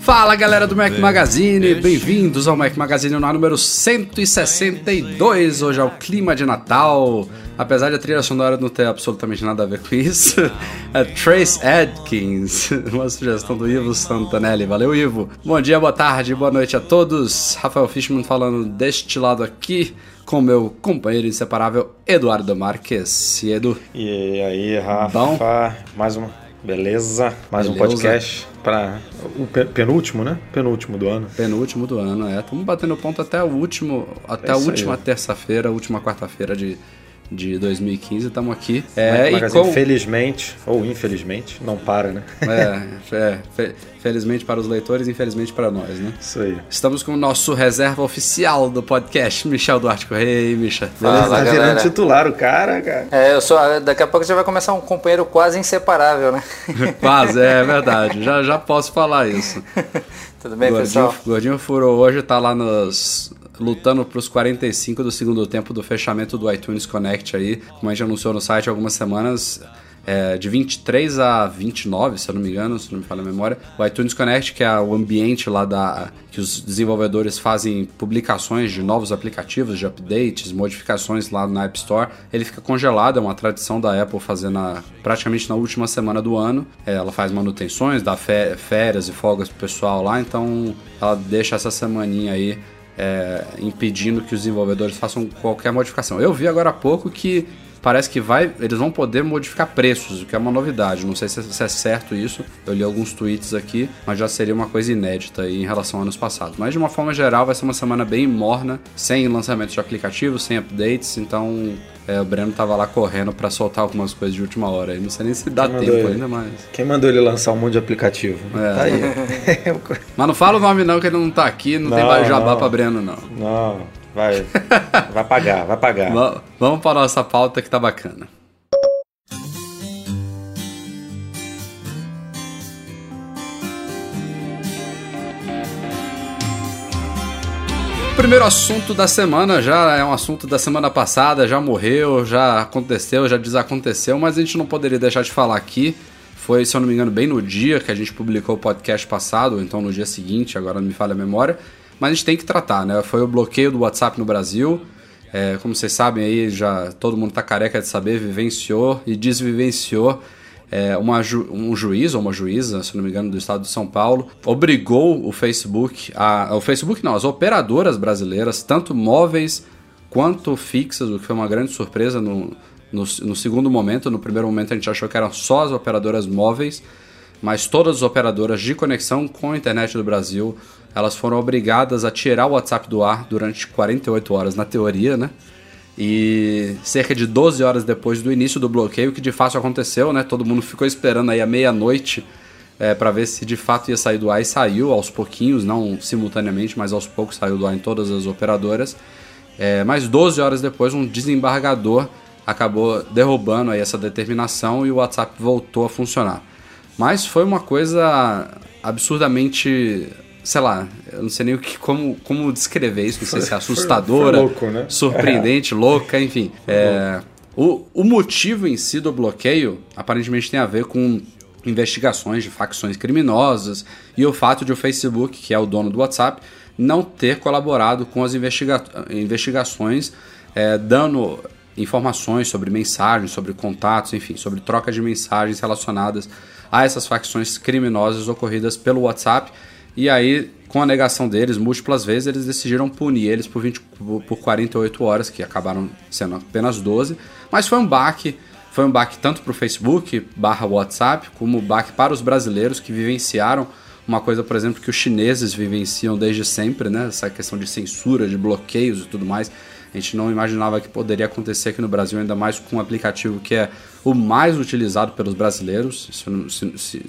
Fala galera do Mac Magazine, bem-vindos ao Mac Magazine no número 162. Hoje é o clima de Natal. Apesar de a trilha sonora não ter absolutamente nada a ver com isso, é Trace Adkins, uma sugestão do Ivo Santanelli. Valeu, Ivo. Bom dia, boa tarde, boa noite a todos. Rafael Fishman falando deste lado aqui com meu companheiro inseparável Eduardo Marques. E Edu? E aí, Rafa? Bom? Mais uma. Beleza? Mais um Beleza. podcast para o pe- penúltimo, né? Penúltimo do ano. Penúltimo do ano, é. Estamos batendo ponto até o último, até É a última terça-feira, última quarta-feira de, de 2015. Estamos aqui. É, e Magazine, com... felizmente, ou infelizmente, não para, né? É, é, fe- felizmente para os leitores, infelizmente para nós, né? Isso aí. Estamos com o nosso reserva oficial do podcast, Michel Duarte Correia. E aí, Micha? Fala, Beleza? tá virando titular o cara, cara. É, eu sou. Daqui a pouco já vai começar um companheiro quase inseparável, né? Quase, é verdade. Já, já posso falar isso. Tudo bem, Gordinho, pessoal? Gordinho Furou hoje tá lá nos. Lutando pros 45 do segundo tempo do fechamento do iTunes Connect aí. Como a gente anunciou no site há algumas semanas. é, de 23 a 29, se eu não me engano, se não me falha a memória. O iTunes Connect, que é o ambiente lá da. que os desenvolvedores fazem publicações de novos aplicativos, de updates, modificações lá na App Store, ele fica congelado, é uma tradição da Apple fazer na, praticamente na última semana do ano. É, ela faz manutenções, dá fé- férias e folgas pro pessoal lá, então ela deixa essa semaninha aí é, impedindo que os desenvolvedores façam qualquer modificação. Eu vi agora há pouco que parece que vai, eles vão poder modificar preços, o que é uma novidade. Não sei se, se é certo isso. Eu li alguns tweets aqui, mas já seria uma coisa inédita aí em relação a anos passados. Mas de uma forma geral, vai ser uma semana bem morna, sem lançamentos de aplicativos, sem updates. Então é, o Breno tava lá correndo para soltar algumas coisas de última hora. aí. Não sei nem se dá tempo ele? ainda, mas. Quem mandou ele lançar um monte de aplicativo? É. Tá aí. Mas não fala o nome não, que ele não tá aqui, não, tem Não, mais jabá não. pra Breno, não. não, vai. Vai pagar, vai pagar. Va- Vamos para nossa pauta que tá bacana. Primeiro assunto da semana já é um assunto da semana passada, já morreu, já aconteceu, já desaconteceu, mas a gente não poderia deixar de falar aqui. Foi, se eu não me engano, bem no dia que a gente publicou o podcast passado, ou então no dia seguinte, agora não me falha a memória. Mas a gente tem que tratar, né? Foi o bloqueio do WhatsApp no Brasil. É, como vocês sabem aí, já todo mundo tá careca de saber, vivenciou e desvivenciou é, uma ju- um juiz ou uma juíza, se não me engano, do estado de São Paulo, obrigou o Facebook, a, o Facebook não, as operadoras brasileiras, tanto móveis quanto fixas, o que foi uma grande surpresa no, no, no segundo momento. No primeiro momento a gente achou que eram só as operadoras móveis, mas todas as operadoras de conexão com a internet do Brasil, elas foram obrigadas a tirar o WhatsApp do ar durante 48 horas, na teoria, né? E cerca de 12 horas depois do início do bloqueio, que de fato aconteceu, né? Todo mundo ficou esperando aí a meia-noite é, para ver se de fato ia sair do ar e saiu aos pouquinhos, não simultaneamente, mas aos poucos saiu do ar em todas as operadoras. É, mas 12 horas depois, um desembargador acabou derrubando aí essa determinação e o WhatsApp voltou a funcionar. Mas foi uma coisa absurdamente, sei lá, eu não sei nem o que, como, como descrever isso, não sei se é Foi- assustadora, foi louco, né? surpreendente, louca, enfim. É, o, o motivo em si do bloqueio aparentemente tem a ver com investigações de facções criminosas e o fato de o Facebook, que é o dono do WhatsApp, não ter colaborado com as investiga investigações, é, dando informações sobre mensagens, sobre contatos, enfim, sobre troca de mensagens relacionadas a essas facções criminosas ocorridas pelo WhatsApp. E aí, com a negação deles, múltiplas vezes, eles decidiram punir eles por, 20, por 48 horas, que acabaram sendo apenas 12. Mas foi um baque, foi um baque tanto para o Facebook barra WhatsApp, como baque para os brasileiros que vivenciaram uma coisa, por exemplo, que os chineses vivenciam desde sempre, né? Essa questão de censura, de bloqueios e tudo mais A gente não imaginava que poderia acontecer aqui no Brasil, ainda mais com um aplicativo que é o mais utilizado pelos brasileiros.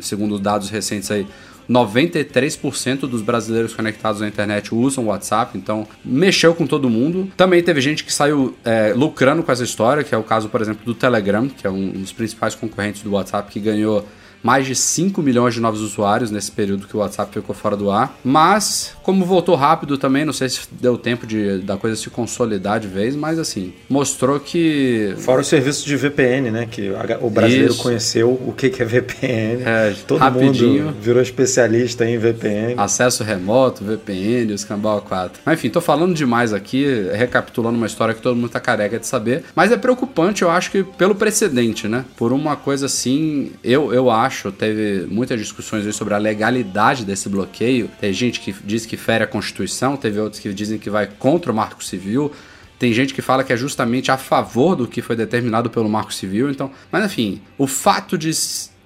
Segundo dados recentes aí, 93% dos brasileiros conectados à internet usam o WhatsApp, então mexeu com todo mundo. Também teve gente que saiu é, lucrando com essa história, que é o caso, por exemplo, do Telegram, que é um dos principais concorrentes do WhatsApp, que ganhou mais de 5 milhões de novos usuários nesse período que o WhatsApp ficou fora do ar. Mas, como voltou rápido também, não sei se deu tempo de, da coisa se consolidar de vez, mas assim, mostrou que. Fora o serviço de VPN, né? Que o brasileiro Isso. conheceu o que é VPN. É, Todo rapidinho. mundo virou especialista em VPN. Acesso remoto, VPN, o Escambau 4. Mas enfim, tô falando demais aqui, recapitulando uma história que todo mundo tá careca de saber. Mas é preocupante, eu acho que pelo precedente, né? Por uma coisa assim, eu, eu acho acho, teve muitas discussões sobre a legalidade desse bloqueio. Tem gente que diz que fere a Constituição, teve outros que dizem que vai contra o Marco Civil. Tem gente que fala que é justamente a favor do que foi determinado pelo Marco Civil. Então, mas enfim, o fato de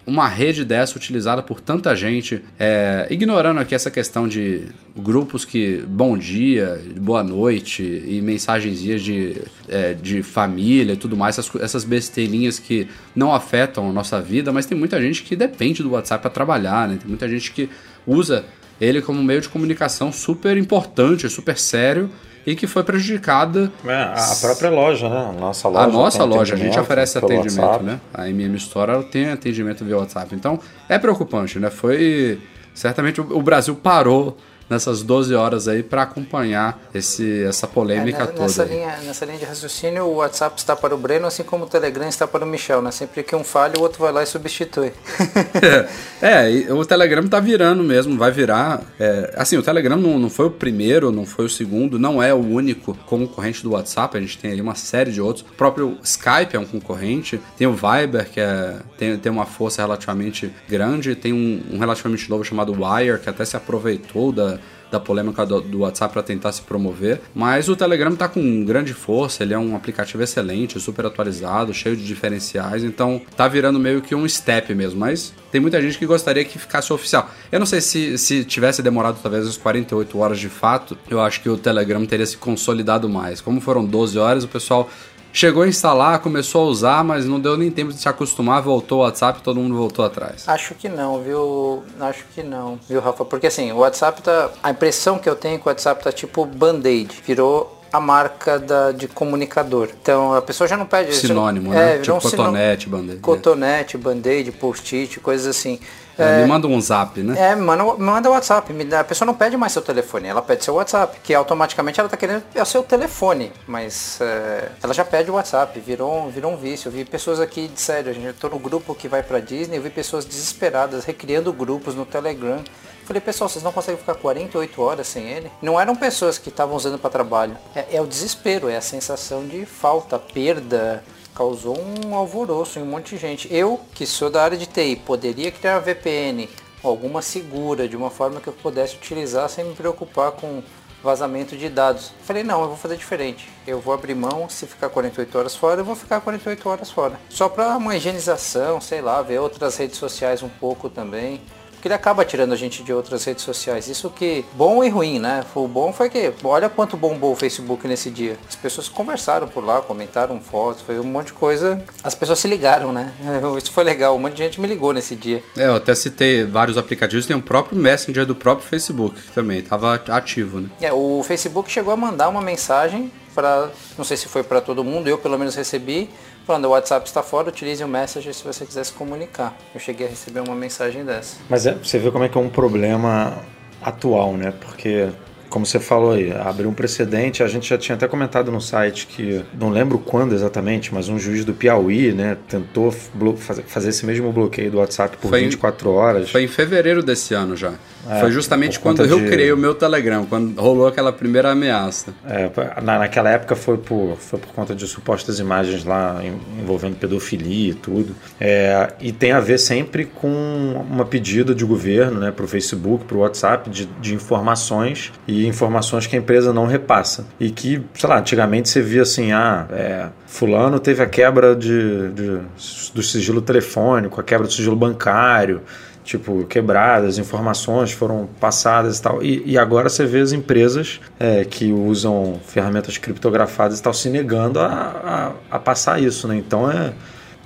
uma rede dessa utilizada por tanta gente, é, ignorando aqui essa questão de grupos que bom dia, boa noite e mensagenzinhas de, é, de família e tudo mais, essas, essas besteirinhas que não afetam a nossa vida, mas tem muita gente que depende do WhatsApp para trabalhar, né? tem muita gente que usa ele como meio de comunicação super importante, super sério e que foi prejudicada. É, a própria loja, né? A nossa loja. A nossa loja, a gente oferece atendimento, WhatsApp. né? A MM Store tem atendimento via WhatsApp. Então é preocupante, né? Foi. Certamente o Brasil parou nessas 12 horas aí para acompanhar esse, essa polêmica é, toda. Nessa linha, nessa linha de raciocínio, o WhatsApp está para o Breno, assim como o Telegram está para o Michel, né? Sempre que um falha, o outro vai lá e substitui. é, é o Telegram tá virando mesmo, vai virar. É, assim, o Telegram não, não foi o primeiro, não foi o segundo, não é o único concorrente do WhatsApp, a gente tem ali uma série de outros. O próprio Skype é um concorrente, tem o Viber, que é, tem, tem uma força relativamente grande, tem um, um relativamente novo chamado Wire, que até se aproveitou da, da polêmica do, do WhatsApp para tentar se promover. Mas o Telegram está com grande força, ele é um aplicativo excelente, super atualizado, cheio de diferenciais, então tá virando meio que um step mesmo. Mas tem muita gente que gostaria que ficasse oficial. Eu não sei se, se tivesse demorado talvez as 48 horas de fato, eu acho que o Telegram teria se consolidado mais. Como foram 12 horas, o pessoal Chegou a instalar, começou a usar, mas não deu nem tempo de se acostumar, voltou o WhatsApp todo mundo voltou atrás. Acho que não, viu? Acho que não, viu, Rafa? Porque assim, o WhatsApp tá. A impressão que eu tenho é que o WhatsApp tá tipo band-aid. Virou a marca da, de comunicador. Então a pessoa já não pede. Sinônimo, né? É, tipo um cotonete, band-aid. Cotonete, band-aid, post-it, coisas assim. É, me manda um zap, né? É, me manda, me manda WhatsApp. A pessoa não pede mais seu telefone, ela pede seu WhatsApp, que automaticamente ela está querendo é o seu telefone, mas é, ela já pede o WhatsApp, virou, virou um vício. Eu vi pessoas aqui, de sério, eu tô no grupo que vai para Disney, eu vi pessoas desesperadas recriando grupos no Telegram. Falei, pessoal, vocês não conseguem ficar 48 horas sem ele? Não eram pessoas que estavam usando para trabalho. É, é o desespero, é a sensação de falta, perda, causou um alvoroço em um monte de gente. Eu, que sou da área de TI, poderia criar VPN, alguma segura, de uma forma que eu pudesse utilizar sem me preocupar com vazamento de dados. Falei, não, eu vou fazer diferente. Eu vou abrir mão, se ficar 48 horas fora, eu vou ficar 48 horas fora. Só para uma higienização, sei lá, ver outras redes sociais um pouco também porque ele acaba tirando a gente de outras redes sociais. Isso que bom e ruim, né? O bom foi que, olha quanto bombou o Facebook nesse dia. As pessoas conversaram por lá, comentaram fotos, foi um monte de coisa. As pessoas se ligaram, né? Isso foi legal, um monte de gente me ligou nesse dia. É, eu até citei vários aplicativos, tem o próprio Messenger do próprio Facebook que também estava ativo, né? É, o Facebook chegou a mandar uma mensagem para, não sei se foi para todo mundo, eu pelo menos recebi, falando, o WhatsApp está fora, utilize o Messenger se você quiser se comunicar. Eu cheguei a receber uma mensagem dessa. Mas é, você vê como é que é um problema atual, né? Porque como você falou aí, abriu um precedente. A gente já tinha até comentado no site que, não lembro quando exatamente, mas um juiz do Piauí, né, tentou fazer esse mesmo bloqueio do WhatsApp por foi 24 em, horas. Foi em fevereiro desse ano já. É, foi justamente quando eu de... criei o meu Telegram, quando rolou aquela primeira ameaça. É, na, naquela época foi por, foi por conta de supostas imagens lá envolvendo pedofilia e tudo. É, e tem a ver sempre com uma pedida de governo né, para o Facebook, para o WhatsApp, de, de informações e informações que a empresa não repassa. E que, sei lá, antigamente você via assim, ah, é, fulano teve a quebra de, de, do sigilo telefônico, a quebra do sigilo bancário tipo, quebradas, informações foram passadas e tal. E, e agora você vê as empresas é, que usam ferramentas criptografadas e tal se negando a, a, a passar isso, né? Então é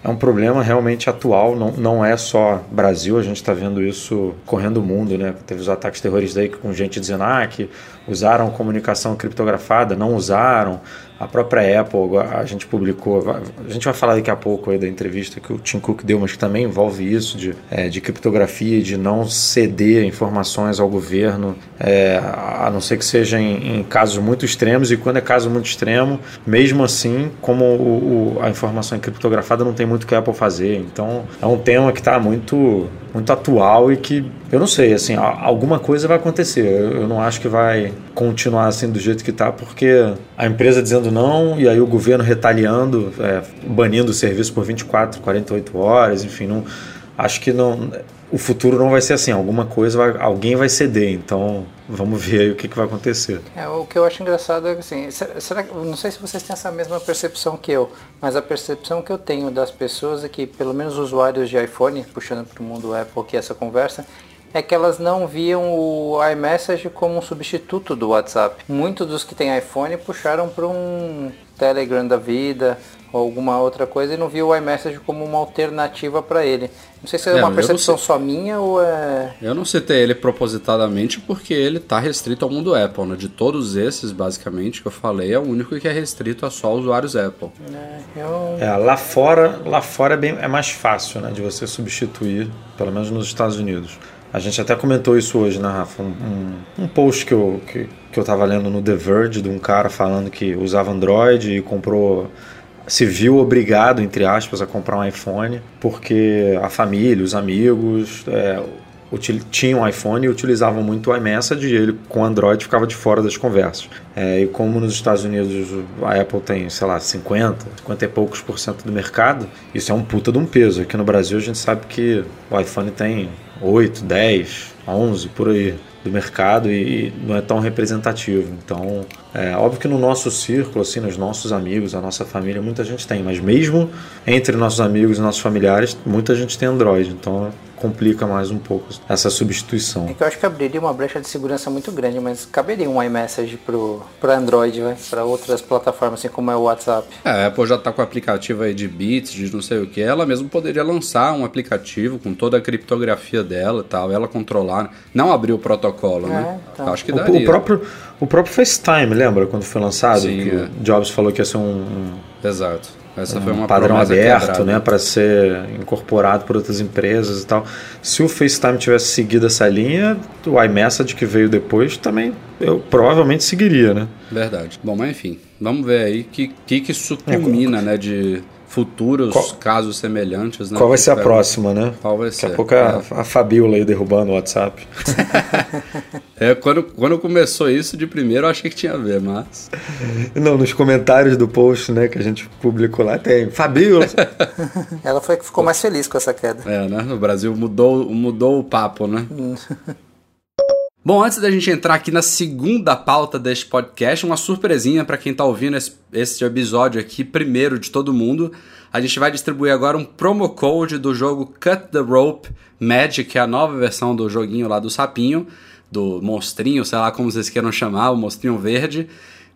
é um problema realmente atual, não, não é só Brasil, a gente está vendo isso correndo o mundo, né? Teve os ataques terroristas aí com gente dizendo ah, que usaram comunicação criptografada, não usaram. A própria Apple, a gente publicou, a gente vai falar daqui a pouco aí da entrevista que o Tim Cook deu, mas que também envolve isso de, é, de criptografia, de não ceder informações ao governo, é, a não ser que seja em, em, casos muito extremos, e quando é caso muito extremo, mesmo assim, como o, o, a informação criptografada não tem muito que a Apple fazer. Então é um tema que está muito, muito atual e que eu não sei, assim, alguma coisa vai acontecer. Eu não acho que vai continuar assim do jeito que está, porque a empresa dizendo não e aí o governo retaliando, é, banindo o serviço por 24, 48 horas, enfim, não, acho que não, o futuro não vai ser assim. Alguma coisa, vai, alguém vai ceder. Então, vamos ver aí o que, que vai acontecer. É, o que eu acho engraçado é que, assim, será, não sei se vocês têm essa mesma percepção que eu, mas a percepção que eu tenho das pessoas é que, pelo menos usuários de iPhone, puxando para o mundo Apple aqui essa conversa, é que elas não viam o iMessage como um substituto do WhatsApp. Muitos dos que têm iPhone puxaram para um Telegram da vida ou alguma outra coisa e não viu o iMessage como uma alternativa para ele. Não sei se é, é uma percepção só minha ou é. Eu não citei ele propositadamente porque ele está restrito ao mundo Apple, né? De todos esses, basicamente, que eu falei, é o único que é restrito a só usuários Apple. É, eu... é lá fora, lá fora é, bem, é mais fácil, né? De você substituir, pelo menos nos Estados Unidos. A gente até comentou isso hoje, né, Rafa? Um, um, um post que eu, que, que eu tava lendo no The Verge de um cara falando que usava Android e comprou se viu obrigado, entre aspas, a comprar um iPhone porque a família, os amigos é, tinham um iPhone e utilizavam muito o iMessage e ele com Android ficava de fora das conversas. É, e como nos Estados Unidos a Apple tem, sei lá, 50, 50 e poucos por cento do mercado, isso é um puta de um peso. Aqui no Brasil a gente sabe que o iPhone tem 8, 10, 11 por aí do mercado e, não é tão representativo. Então, é óbvio que no nosso círculo, assim, nos nossos amigos, a nossa família, muita gente tem, mas mesmo entre nossos amigos e nossos familiares, muita gente tem Android. Então, complica mais um pouco essa substituição. É que eu acho que abriria uma brecha de segurança muito grande, mas caberia um iMessage pro, pro Android, para outras plataformas, assim como é o WhatsApp. É, a Apple já tá com o aplicativo aí de bits, de não sei o que, ela mesmo poderia lançar um aplicativo com toda a criptografia dela e tal, ela controlar, não abrir o protocolo, né? é, né? Então. Acho que daria. O, o, próprio, o próprio FaceTime, lembra quando foi lançado? Sim, que é. Jobs falou que ia ser um... Exato essa um foi uma padrão aberto, né, para ser incorporado por outras empresas e tal. Se o FaceTime tivesse seguido essa linha, o iMessage que veio depois também eu provavelmente seguiria, né? Verdade. Bom, mas enfim, vamos ver aí que que, que isso é, culmina, é, né, de futuros qual, casos semelhantes. Né, qual vai ser a próxima, né? Qual vai ser? Daqui a pouco a, a Fabiola aí derrubando o WhatsApp. é, quando, quando começou isso, de primeiro eu achei que tinha a ver, mas... Não, nos comentários do post, né, que a gente publicou lá, tem Fabiola. Ela foi que ficou mais feliz com essa queda. É, né? O Brasil mudou, mudou o papo, né? Bom, antes da gente entrar aqui na segunda pauta deste podcast, uma surpresinha para quem está ouvindo esse, episódio aqui, primeiro de todo mundo. A gente vai distribuir agora um promo code do jogo Cut the Rope Magic, que é a nova versão do joguinho lá do sapinho, do monstrinho, sei lá como vocês queiram chamar, o monstrinho verde.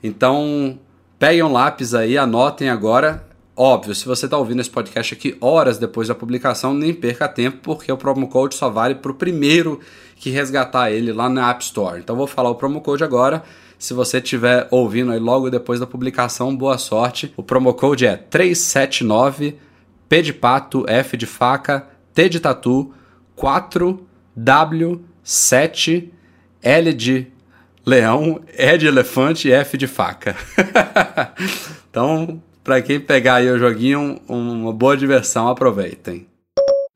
Então, peguem um lápis aí, anotem agora. Óbvio, se você está ouvindo esse podcast aqui horas depois da publicação, nem perca tempo, porque o promo code só vale para o primeiro que resgatar ele lá na App Store. Então vou falar o promo code agora. Se você estiver ouvindo aí logo depois da publicação, boa sorte. O promo code é 379 P de pato, F de faca, T de tatu, 4 W 7 L de leão, E de elefante e F de faca. então, para quem pegar aí o joguinho, uma boa diversão, aproveitem.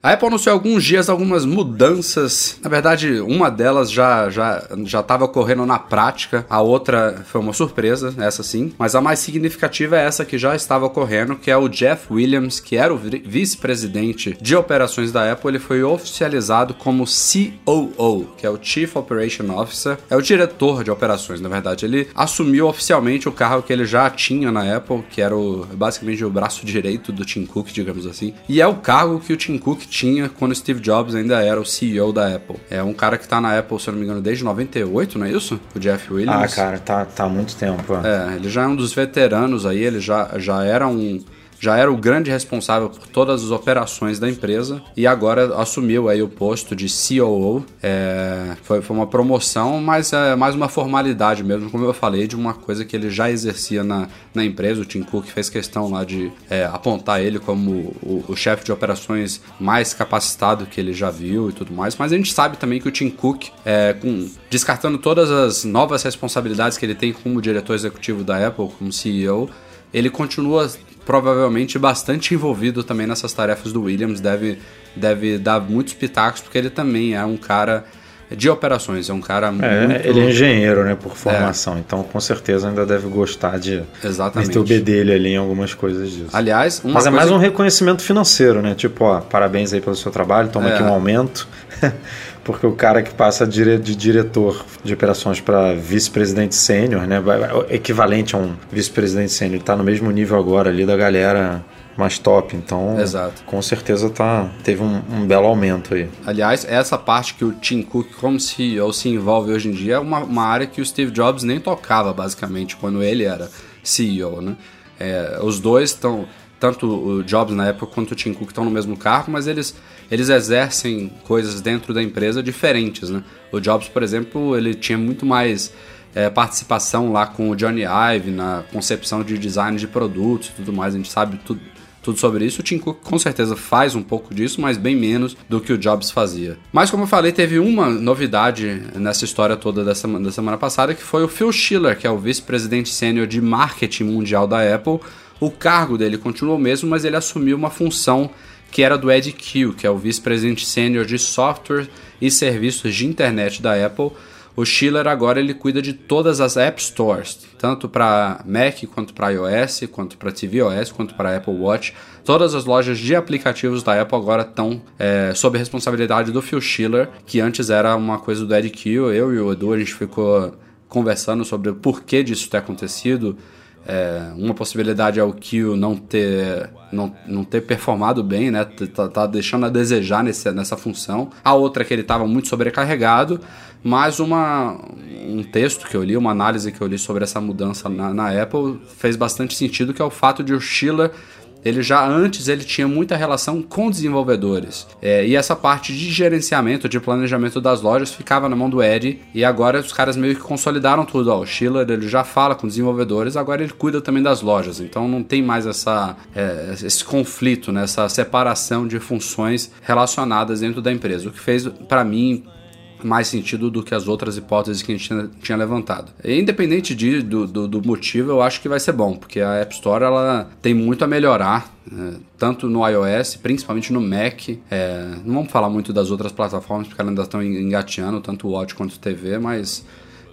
A Apple anunciou alguns dias algumas mudanças. Na verdade, uma delas já já já estava ocorrendo na prática, a outra foi uma surpresa, essa sim. Mas a mais significativa é essa que já estava ocorrendo, que é o Jeff Williams, que era o vice-presidente de operações da Apple, ele foi oficializado como COO, que é o Chief Operation Officer, é o diretor de operações, na verdade. Ele assumiu oficialmente o cargo que ele já tinha na Apple, que era o, basicamente o braço direito do Tim Cook, digamos assim. E é o cargo que o Tim Cook tinha quando Steve Jobs ainda era o CEO da Apple. É um cara que tá na Apple, se eu não me engano, desde 98, não é isso? O Jeff Williams. Ah, cara, tá, tá há muito tempo. É, ele já é um dos veteranos aí, ele já, já era um já era o grande responsável por todas as operações da empresa e agora assumiu aí o posto de COO. É, foi, foi, uma promoção, mas é mais uma formalidade mesmo, como eu falei, de uma coisa que ele já exercia na, na empresa. O Tim Cook fez questão lá de é, apontar ele como o, o chefe de operações mais capacitado que ele já viu e tudo mais. Mas a gente sabe também que o Tim Cook, é, com, descartando todas as novas responsabilidades que ele tem como diretor executivo da Apple, como CEO, ele continua provavelmente bastante envolvido também nessas tarefas do Williams, deve, deve dar muitos pitacos, porque ele também é um cara de operações, é um cara é, muito... Ele é engenheiro, né, por formação, é. então com certeza ainda deve gostar de Exatamente. meter o B dele ali em algumas coisas disso. Aliás, Mas é mais um reconhecimento financeiro, né, tipo, ó, parabéns aí pelo seu trabalho, toma é. aqui um aumento... porque o cara que passa de diretor de operações para vice-presidente sênior, né, equivalente a um vice-presidente sênior, está no mesmo nível agora ali da galera mais top, então Exato. com certeza tá, teve um, um, belo aumento aí. Aliás, essa parte que o Tim Cook como CEO se envolve hoje em dia é uma, uma área que o Steve Jobs nem tocava basicamente quando ele era CEO, né? É, os dois estão tanto o Jobs na época quanto o Tim Cook estão no mesmo cargo, mas eles, eles exercem coisas dentro da empresa diferentes, né? O Jobs, por exemplo, ele tinha muito mais é, participação lá com o Johnny Ive na concepção de design de produtos e tudo mais, a gente sabe tudo, tudo sobre isso. O Tim Cook com certeza faz um pouco disso, mas bem menos do que o Jobs fazia. Mas como eu falei, teve uma novidade nessa história toda da semana, da semana passada, que foi o Phil Schiller, que é o vice-presidente sênior de marketing mundial da Apple, o cargo dele continuou o mesmo, mas ele assumiu uma função que era do Ed Q, que é o vice-presidente sênior de software e serviços de internet da Apple. O Schiller agora ele cuida de todas as App Stores, tanto para Mac quanto para iOS, quanto para tvOS, quanto para Apple Watch. Todas as lojas de aplicativos da Apple agora estão é, sob responsabilidade do Phil Schiller, que antes era uma coisa do Ed Q. Eu e o Edu a gente ficou conversando sobre o porquê disso ter acontecido. É, uma possibilidade é o Kill não ter, não, não ter performado bem, né? Tá, tá deixando a desejar nesse, nessa função. A outra é que ele estava muito sobrecarregado. Mas uma, um texto que eu li, uma análise que eu li sobre essa mudança na, na Apple fez bastante sentido, que é o fato de o Schiller ele já antes ele tinha muita relação com desenvolvedores. É, e essa parte de gerenciamento, de planejamento das lojas ficava na mão do Ed. E agora os caras meio que consolidaram tudo. Ó, o Schiller ele já fala com desenvolvedores, agora ele cuida também das lojas. Então não tem mais essa, é, esse conflito, né, essa separação de funções relacionadas dentro da empresa. O que fez, para mim, mais sentido do que as outras hipóteses que a gente tinha, tinha levantado. Independente de, do, do, do, motivo, eu acho que vai ser bom, porque a App Store ela tem muito a melhorar, né? tanto no iOS, principalmente no Mac. É, não vamos falar muito das outras plataformas, porque elas ainda estão engateando, tanto o Watch quanto o TV, mas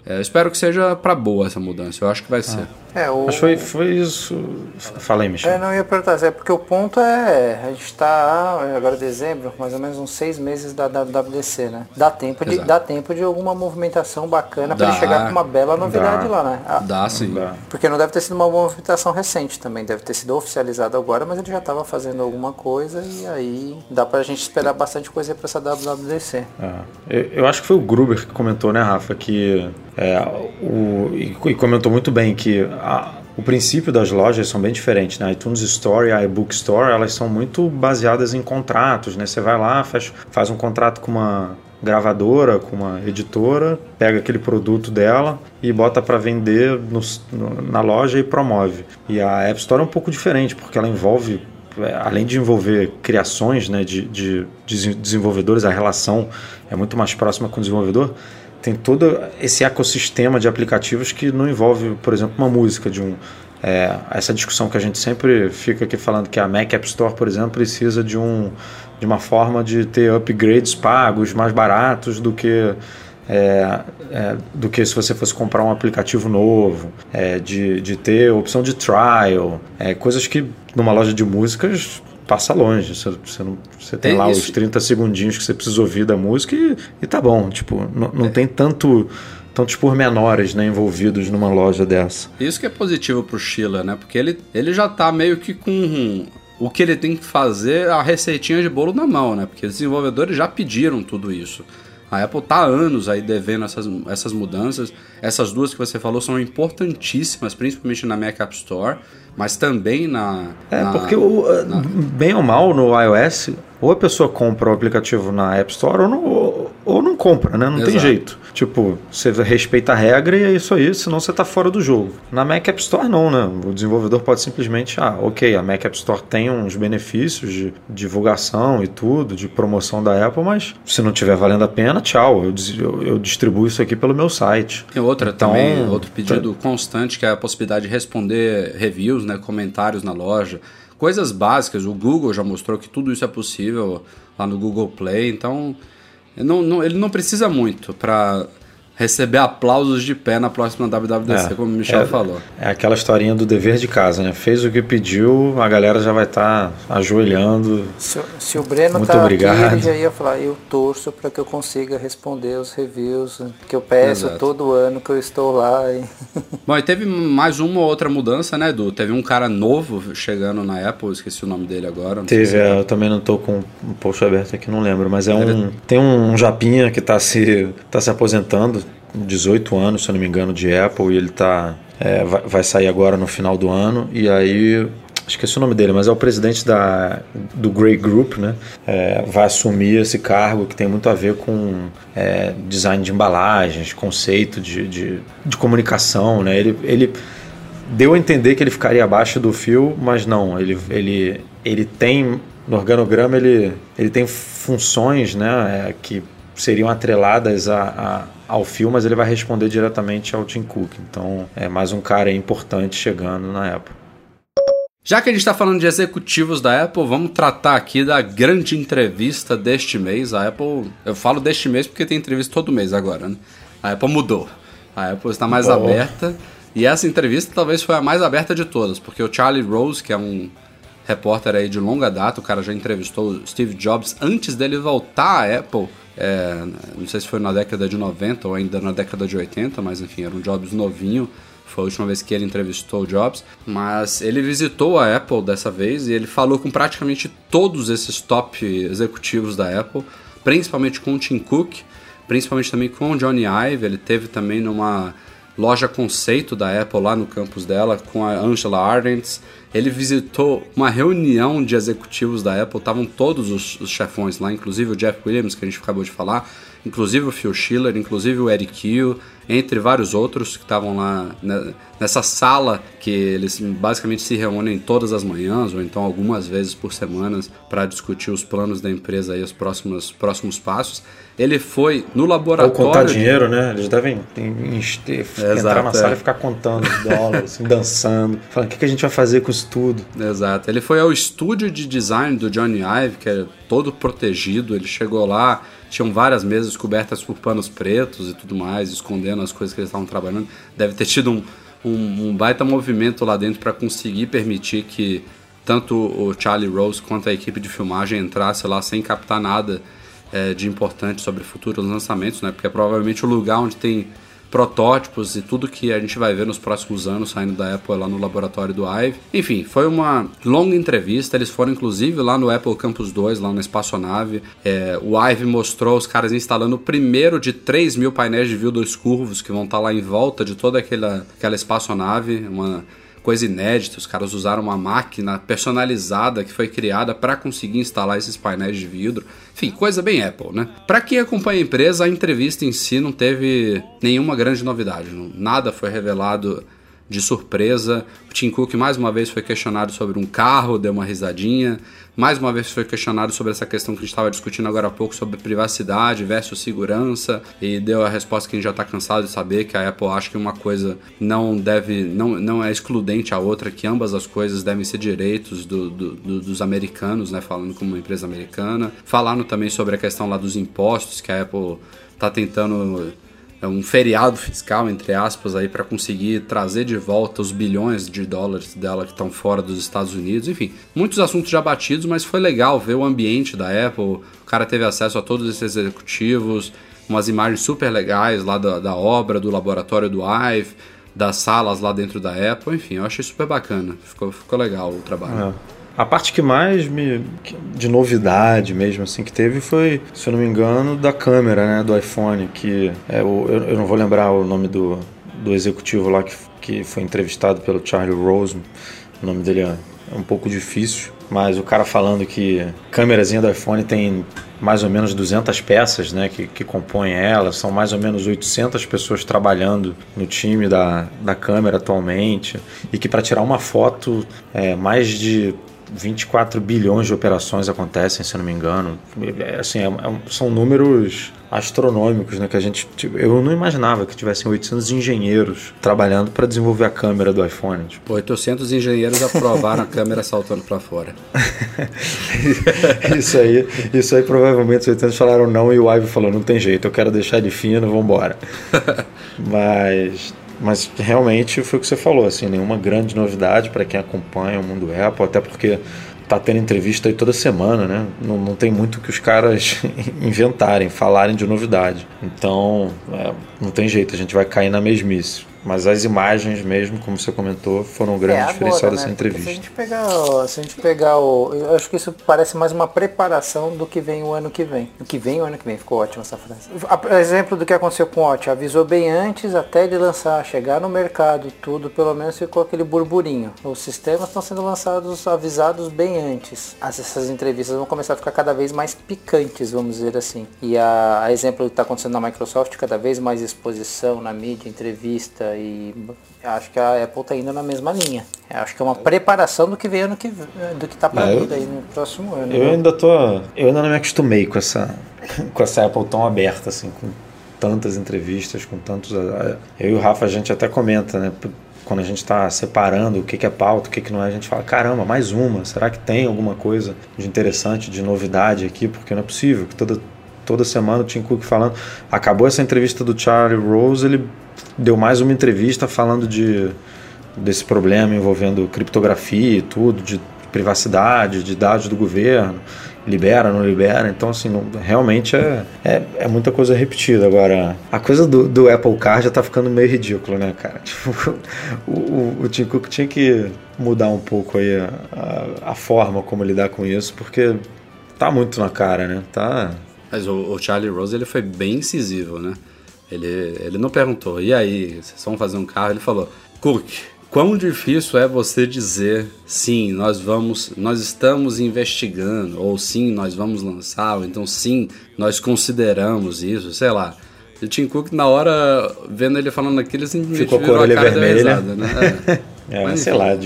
é, espero que seja para boa essa mudança. Eu acho que vai ah. ser. É, o... Acho que foi, foi isso. Fala aí, Michel. É, não, ia perguntar, é porque o ponto é, a gente está agora dezembro, mais ou menos uns seis meses da WWDC, né? Dá tempo de, dá tempo de alguma movimentação bacana para ele chegar com uma bela novidade dá. lá, né? Ah, dá sim. Dá. Porque não deve ter sido uma movimentação recente também, deve ter sido oficializado agora, mas ele já estava fazendo alguma coisa e aí dá para a gente esperar bastante coisa para essa WWDC. É. Eu, eu, acho que foi o Gruber que comentou, né, Rafa, que é, o, e, e comentou muito bem que a, o princípio das lojas são bem diferentes, né? A iTunes Store e a iBook Store, elas são muito baseadas em contratos, né? Você vai lá, faz, faz um contrato com uma gravadora, com uma editora, pega aquele produto dela e bota para vender no, no, na loja e promove. E a App Store é um pouco diferente, porque ela envolve é, além de envolver criações né, de, de, de desenvolvedores, a relação é muito mais próxima com o desenvolvedor, tem todo esse ecossistema de aplicativos que não envolve, por exemplo, uma música de um é, essa discussão que a gente sempre fica aqui falando que a Mac App Store, por exemplo, precisa de um de uma forma de ter upgrades pagos mais baratos do que é, é, do que se você fosse comprar um aplicativo novo, é, de, de ter opção de trial, é, coisas que numa loja de músicas passa longe. Você, você, não, você tem é lá isso. os 30 segundinhos que você precisa ouvir da música e, e tá bom. Tipo, não, não é. tem tanto tantos pormenores né, envolvidos numa loja dessa. Isso que é positivo pro Sheila, né? Porque ele, ele já tá meio que com o que ele tem que fazer a receitinha de bolo na mão, né? Porque os desenvolvedores já pediram tudo isso. A Apple tá há anos aí devendo essas, essas mudanças. Essas duas que você falou são importantíssimas, principalmente na Mac App Store, mas também na. É, na, porque o, na... bem ou mal no iOS, ou a pessoa compra o aplicativo na App Store ou não, ou não compra, né? Não Exato. tem jeito. Tipo, você respeita a regra e é isso aí, senão você está fora do jogo. Na Mac App Store não, né? O desenvolvedor pode simplesmente, ah, ok, a Mac App Store tem uns benefícios de divulgação e tudo, de promoção da Apple, mas se não tiver valendo a pena, tchau, eu, eu, eu distribuo isso aqui pelo meu site. Tem outra então, também, outro pedido tá... constante que é a possibilidade de responder reviews, né, comentários na loja coisas básicas. O Google já mostrou que tudo isso é possível lá no Google Play, então não, não, ele não precisa muito para receber aplausos de pé na próxima WWDC, é, como o Michel é, falou. É aquela historinha do dever de casa, né? Fez o que pediu, a galera já vai estar tá ajoelhando. Se, se, o Breno Muito tá obrigado. aqui, ele já ia falar, eu torço para que eu consiga responder os reviews que eu peço Exato. todo ano que eu estou lá. E... Bom, e teve mais uma ou outra mudança, né, Edu? Teve um cara novo chegando na Apple, esqueci o nome dele agora. Teve, se é, eu também não estou com o post aberto aqui, não lembro, mas é um... Tem um japinha que está se, tá se aposentando, 18 anos, se eu não me engano, de Apple e ele tá, é, vai, sair agora no final do ano. E aí, esqueci o nome dele, mas é o presidente da, do Grey Group, né? É, vai assumir esse cargo que tem muito a ver com é, design de embalagens, conceito de, de, de comunicação, né? Ele, ele deu a entender que ele ficaria abaixo do fio, mas não, ele, ele, ele tem no organograma ele, ele tem funções né, é, que seriam atreladas a, a, ao fio, mas ele vai responder diretamente ao Tim Cook. Então é mais um cara importante chegando na Apple. Já que a gente está falando de executivos da Apple, vamos tratar aqui da grande entrevista deste mês. A Apple, eu falo deste mês porque tem entrevista todo mês agora, né? A Apple mudou. A Apple está mais aberta. E essa entrevista talvez foi a mais aberta de todas, porque o Charlie Rose, que é um repórter aí de longa data, o cara já entrevistou o Steve Jobs antes dele voltar à Apple é, não sei se foi na década de 90 ou ainda na década de 80, mas enfim, era um Jobs novinho. Foi a última vez que ele entrevistou o Jobs. Mas ele visitou a Apple dessa vez e ele falou com praticamente todos esses top executivos da Apple, principalmente com o Tim Cook, principalmente também com o Johnny Ive. Ele teve também numa loja conceito da Apple lá no campus dela com a Angela Ardents ele visitou uma reunião de executivos da Apple, estavam todos os, os, chefões lá, inclusive o Jeff Williams, que a gente acabou de falar, inclusive o Phil Schiller, inclusive o Eric Hill, entre vários outros que estavam lá nessa sala que eles basicamente se reúnem todas as manhãs ou então algumas vezes por semana para discutir os planos da empresa e os próximos, próximos passos. Ele foi no laboratório. Ou contar dinheiro, né? Eles devem entrar Exato, na sala é. e ficar contando dólares, assim, dançando, falando o que a gente vai fazer com isso tudo. Exato. Ele foi ao estúdio de design do Johnny Ive, que é todo protegido. Ele chegou lá, tinham várias mesas cobertas por panos pretos e tudo mais, escondendo as coisas que eles estavam trabalhando. Deve ter tido um, um, um baita movimento lá dentro para conseguir permitir que tanto o Charlie Rose quanto a equipe de filmagem entrasse lá sem captar nada é, de importante sobre futuros lançamentos, né? Porque é provavelmente o lugar onde tem protótipos e tudo que a gente vai ver nos próximos anos saindo da Apple lá no laboratório do IVE. Enfim, foi uma longa entrevista. Eles foram inclusive lá no Apple Campus 2, lá na espaçonave. É, o IVE mostrou os caras instalando o primeiro de 3 mil painéis de vidro curvos que vão estar lá em volta de toda aquela, aquela espaçonave. Uma coisa inédita. Os caras usaram uma máquina personalizada que foi criada para conseguir instalar esses painéis de vidro. Enfim, coisa bem Apple, né? Para quem acompanha a empresa, a entrevista em si não teve nenhuma grande novidade. Nada foi revelado de surpresa. O Tim Cook mais uma vez foi questionado sobre um carro, deu uma risadinha. Mais uma vez foi questionado sobre essa questão que a gente estava discutindo agora há pouco sobre privacidade versus segurança e deu a resposta que a gente já está cansado de saber que a Apple acha que uma coisa não deve, não, não é excludente à outra, que ambas as coisas devem ser direitos do, do, do, dos americanos, né? Falando como uma empresa americana. Falaram também sobre a questão lá dos impostos que a Apple está tentando um feriado fiscal, entre aspas, aí para conseguir trazer de volta os bilhões de dólares dela que estão fora dos Estados Unidos. Enfim, muitos assuntos já batidos, mas foi legal ver o ambiente da Apple. O cara teve acesso a todos esses executivos, umas imagens super legais lá da, da obra, do laboratório do IVE, das salas lá dentro da Apple. Enfim, eu achei super bacana. Ficou, ficou legal o trabalho. É. A parte que mais me de novidade mesmo assim que teve foi, se eu não me engano, da câmera, né, do iPhone, que é eu, eu não vou lembrar o nome do, do executivo lá que, que foi entrevistado pelo Charlie Rose. O nome dele é, um pouco difícil, mas o cara falando que câmerazinha do iPhone tem mais ou menos 200 peças né, que, que compõem ela, são mais ou menos 800 pessoas trabalhando no time da, da câmera atualmente, e que para tirar uma foto, é, mais de 24 bilhões de operações acontecem, se eu não me engano. É, assim, é, é, são números astronômicos, né? Que a gente, tipo, eu não imaginava que tivessem 800 engenheiros trabalhando para desenvolver a câmera do iPhone. Tipo. 800 engenheiros aprovaram a câmera saltando para fora. isso aí, isso aí provavelmente os 800 falaram não e o Ive falou não tem jeito, eu quero deixar ele fino, vamos embora. Mas mas realmente foi o que você falou, assim, nenhuma grande novidade para quem acompanha o mundo Apple, até porque tá tendo entrevista aí toda semana, né? Não, não tem muito que os caras inventarem, falarem de novidade. Então, é, não tem jeito, a gente vai cair na mesmice. Mas as imagens mesmo, como você comentou, foram um grande é, agora, diferencial né? dessa entrevista. se a gente pegar, se a gente pegar o, eu acho que isso parece mais uma preparação do que vem o ano que vem. O que vem o ano que vem, ficou ótimo essa frase. A, exemplo do que aconteceu com o Watch, avisou bem antes até ele lançar, chegar no mercado, tudo, pelo menos ficou aquele burburinho. Os sistemas estão sendo lançados, avisados bem antes. As, essas entrevistas vão começar a ficar cada vez mais picantes, vamos dizer assim. E a, a exemplo do que está acontecendo na Microsoft, cada vez mais exposição na mídia, entrevista e acho que a Apple está indo na mesma linha. Acho que é uma preparação do que vem ano que do que está para vir aí no próximo ano. Eu né? ainda tô, eu ainda não me acostumei com essa com essa Apple tão aberta assim, com tantas entrevistas, com tantos eu e o Rafa a gente até comenta, né? Quando a gente está separando o que, que é pauta, o que, que não é, a gente fala: caramba, mais uma. Será que tem alguma coisa de interessante, de novidade aqui? Porque não é possível que toda, toda semana o Tim Cook falando. Acabou essa entrevista do Charlie Rose, ele deu mais uma entrevista falando de, desse problema envolvendo criptografia e tudo, de privacidade, de dados do governo, libera, não libera. Então, assim, não, realmente é, é, é, muita coisa repetida. Agora, a coisa do, do Apple Car já tá ficando meio ridículo, né, cara? Tipo, o, o, o Tim Cook tinha que mudar um pouco aí a, a, a, forma como lidar com isso, porque tá muito na cara, né? Tá... Mas o, o Charlie Rose, ele foi bem incisivo, né? Ele, ele não perguntou, e aí, vocês vão fazer um carro? Ele falou, Cook, quão difícil é você dizer sim, nós vamos, nós estamos investigando, ou sim, nós vamos lançar, ou então sim, nós consideramos isso, sei lá. E o Tim Cook, na hora, vendo ele falando aquilo, simplesmente Ficou com a orelha vermelha. Risada, né? É, é sei lá,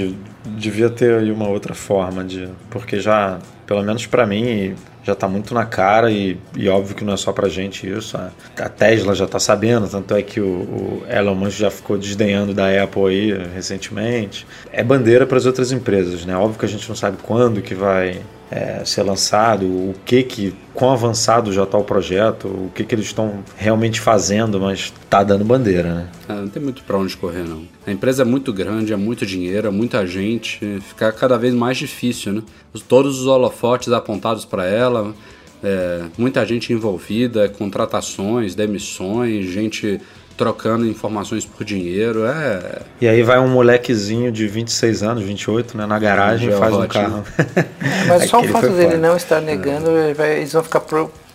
devia ter aí uma outra forma de... Porque já, pelo menos para mim, já está muito na cara e, e, óbvio que não é só para gente isso. A, a Tesla já está sabendo, tanto é que o, o, Elon Musk já ficou desdenhando da Apple aí recentemente. É bandeira para as outras empresas, né? Óbvio que a gente não sabe quando que vai é, ser lançado, o que que, quão avançado já está o projeto, o que que eles estão realmente fazendo, mas está dando bandeira, né? É, não tem muito para onde correr não. A empresa é muito grande, é muito dinheiro, é muita gente, fica cada vez mais difícil, né? Todos os holofotes apontados para ela, é, muita gente envolvida, contratações, demissões, gente trocando informações por dinheiro. É... E aí vai um molequezinho de 26 anos, 28, né, na garagem e faz um carro. Mas só o fato dele não estar negando, é. eles vão ficar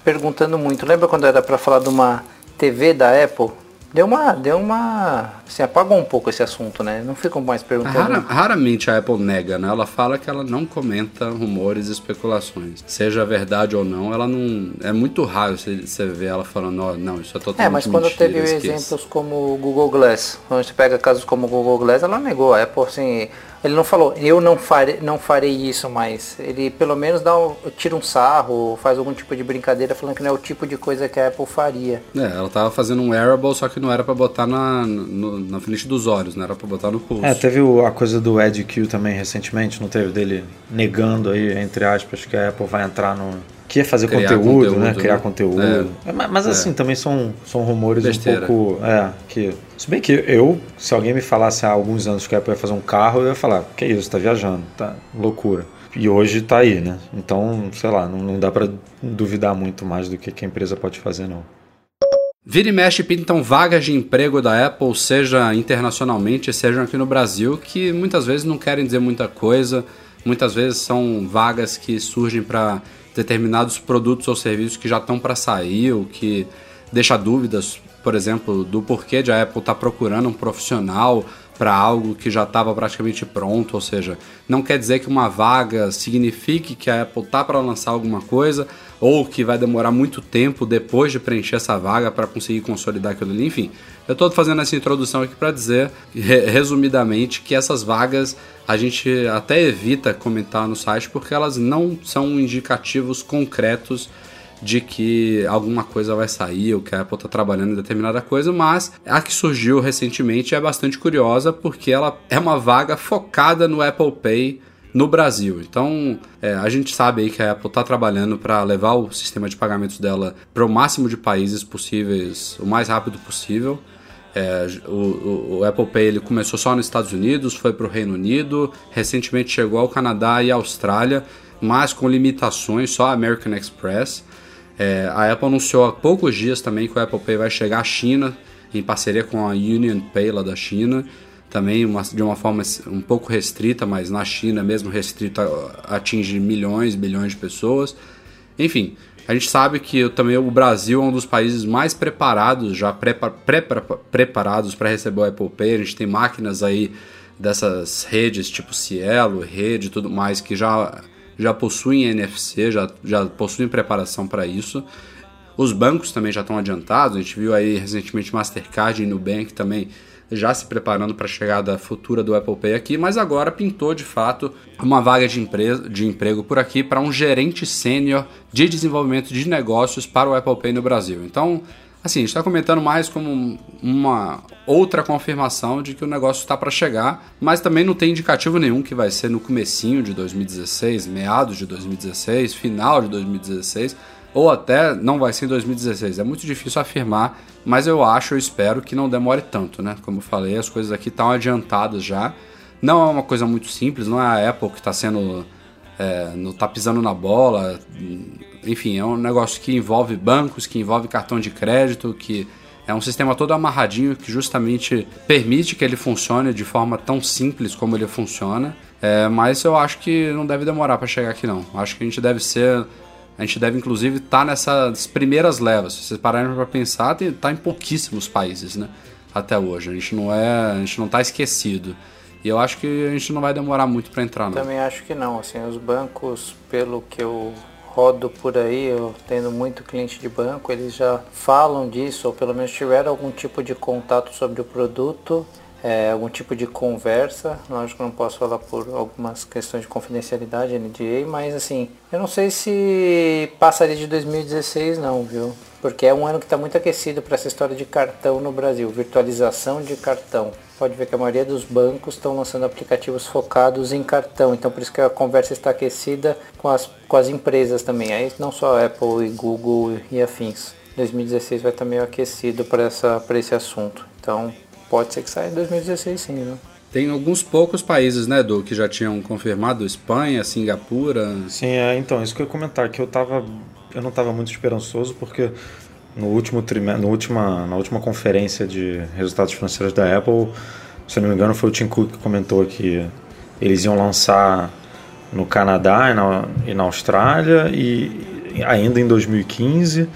perguntando muito. Lembra quando era para falar de uma TV da Apple? Deu uma, deu uma, assim, apagou um pouco esse assunto, né? Não ficam mais perguntando. Rara, raramente a Apple nega, né? Ela fala que ela não comenta rumores e especulações. Seja verdade ou não, ela não, é muito raro você, você ver ela falando, oh, não, isso é totalmente É, mas quando mentira, teve exemplos como o Google Glass, quando você pega casos como o Google Glass, ela negou. A Apple, assim, ele não falou, eu não farei, não farei isso mais. Ele pelo menos dá um, tira um sarro, faz algum tipo de brincadeira falando que não é o tipo de coisa que a Apple faria. É, ela tava fazendo um wearable, só que não era para botar na, no, na frente dos olhos, não era para botar no pulso. É, teve a coisa do Ed Q também recentemente, não teve dele negando aí, entre aspas, que a Apple vai entrar no, que é fazer conteúdo, conteúdo, né? Criar né? conteúdo. É. Mas, mas, assim, é. também são, são rumores Besteira. um pouco. É, que. Se bem que eu, se alguém me falasse há alguns anos que a Apple ia fazer um carro, eu ia falar, que isso, tá viajando, tá loucura. E hoje tá aí, né? Então, sei lá, não, não dá para duvidar muito mais do que, que a empresa pode fazer, não. Vira e mexe pintam vagas de emprego da Apple, seja internacionalmente, seja aqui no Brasil, que muitas vezes não querem dizer muita coisa muitas vezes são vagas que surgem para determinados produtos ou serviços que já estão para sair, o que deixa dúvidas, por exemplo, do porquê de a Apple estar tá procurando um profissional para algo que já estava praticamente pronto, ou seja, não quer dizer que uma vaga signifique que a Apple está para lançar alguma coisa ou que vai demorar muito tempo depois de preencher essa vaga para conseguir consolidar aquilo ali, enfim. Eu estou fazendo essa introdução aqui para dizer, resumidamente, que essas vagas a gente até evita comentar no site porque elas não são indicativos concretos de que alguma coisa vai sair ou que a Apple está trabalhando em determinada coisa, mas a que surgiu recentemente é bastante curiosa porque ela é uma vaga focada no Apple Pay no Brasil. Então, é, a gente sabe aí que a Apple está trabalhando para levar o sistema de pagamentos dela para o máximo de países possíveis, o mais rápido possível. É, o, o, Apple Pay ele começou só nos Estados Unidos, foi para o Reino Unido, recentemente chegou ao Canadá e à Austrália, mas com limitações, só a American Express. É, a Apple anunciou há poucos dias também que o Apple Pay vai chegar à China, em parceria com a Union Pay lá da China, também uma, de uma forma um pouco restrita, mas na China mesmo restrita atinge milhões, bilhões de pessoas. Enfim, a gente sabe que também o Brasil é um dos países mais preparados, já pré, pré, preparados para receber o Apple Pay. A gente tem máquinas aí dessas redes tipo Cielo, rede e tudo mais que já já possuem NFC, já, já possuem preparação para isso. Os bancos também já estão adiantados, a gente viu aí recentemente Mastercard e Nubank também já se preparando para a chegada futura do Apple Pay aqui, mas agora pintou de fato uma vaga de, empresa, de emprego por aqui para um gerente sênior de desenvolvimento de negócios para o Apple Pay no Brasil. Então, Assim, a gente está comentando mais como uma outra confirmação de que o negócio está para chegar, mas também não tem indicativo nenhum que vai ser no comecinho de 2016, meados de 2016, final de 2016, ou até não vai ser em 2016. É muito difícil afirmar, mas eu acho, eu espero que não demore tanto, né? Como eu falei, as coisas aqui estão adiantadas já. Não é uma coisa muito simples, não é a Apple que está sendo é, não tá pisando na bola. Enfim, é um negócio que envolve bancos, que envolve cartão de crédito, que é um sistema todo amarradinho que justamente permite que ele funcione de forma tão simples como ele funciona. É, mas eu acho que não deve demorar para chegar aqui não. Acho que a gente deve ser, a gente deve inclusive estar tá nessas primeiras levas. Se vocês pararem para pensar, tem, tá em pouquíssimos países, né? Até hoje. A gente não é, a gente não tá esquecido. E eu acho que a gente não vai demorar muito para entrar, não. Também acho que não. Assim, os bancos, pelo que eu rodo por aí, eu tendo muito cliente de banco, eles já falam disso, ou pelo menos tiveram algum tipo de contato sobre o produto, é, algum tipo de conversa. Lógico que não posso falar por algumas questões de confidencialidade, NDA, mas assim, eu não sei se passaria de 2016 não, viu? Porque é um ano que está muito aquecido para essa história de cartão no Brasil, virtualização de cartão pode ver que a maioria dos bancos estão lançando aplicativos focados em cartão, então por isso que a conversa está aquecida com as, com as empresas também, aí não só Apple e Google e afins. 2016 vai estar meio aquecido para esse assunto, então pode ser que saia em 2016 sim, viu? Tem alguns poucos países, né, Edu, que já tinham confirmado, Espanha, Singapura. Sim, é, então, isso que eu ia comentar, que eu tava. Eu não estava muito esperançoso, porque no último trimestre, no última, na última conferência de resultados financeiros da Apple, se não me engano, foi o Tim Cook que comentou que eles iam lançar no Canadá e na, e na Austrália e ainda em 2015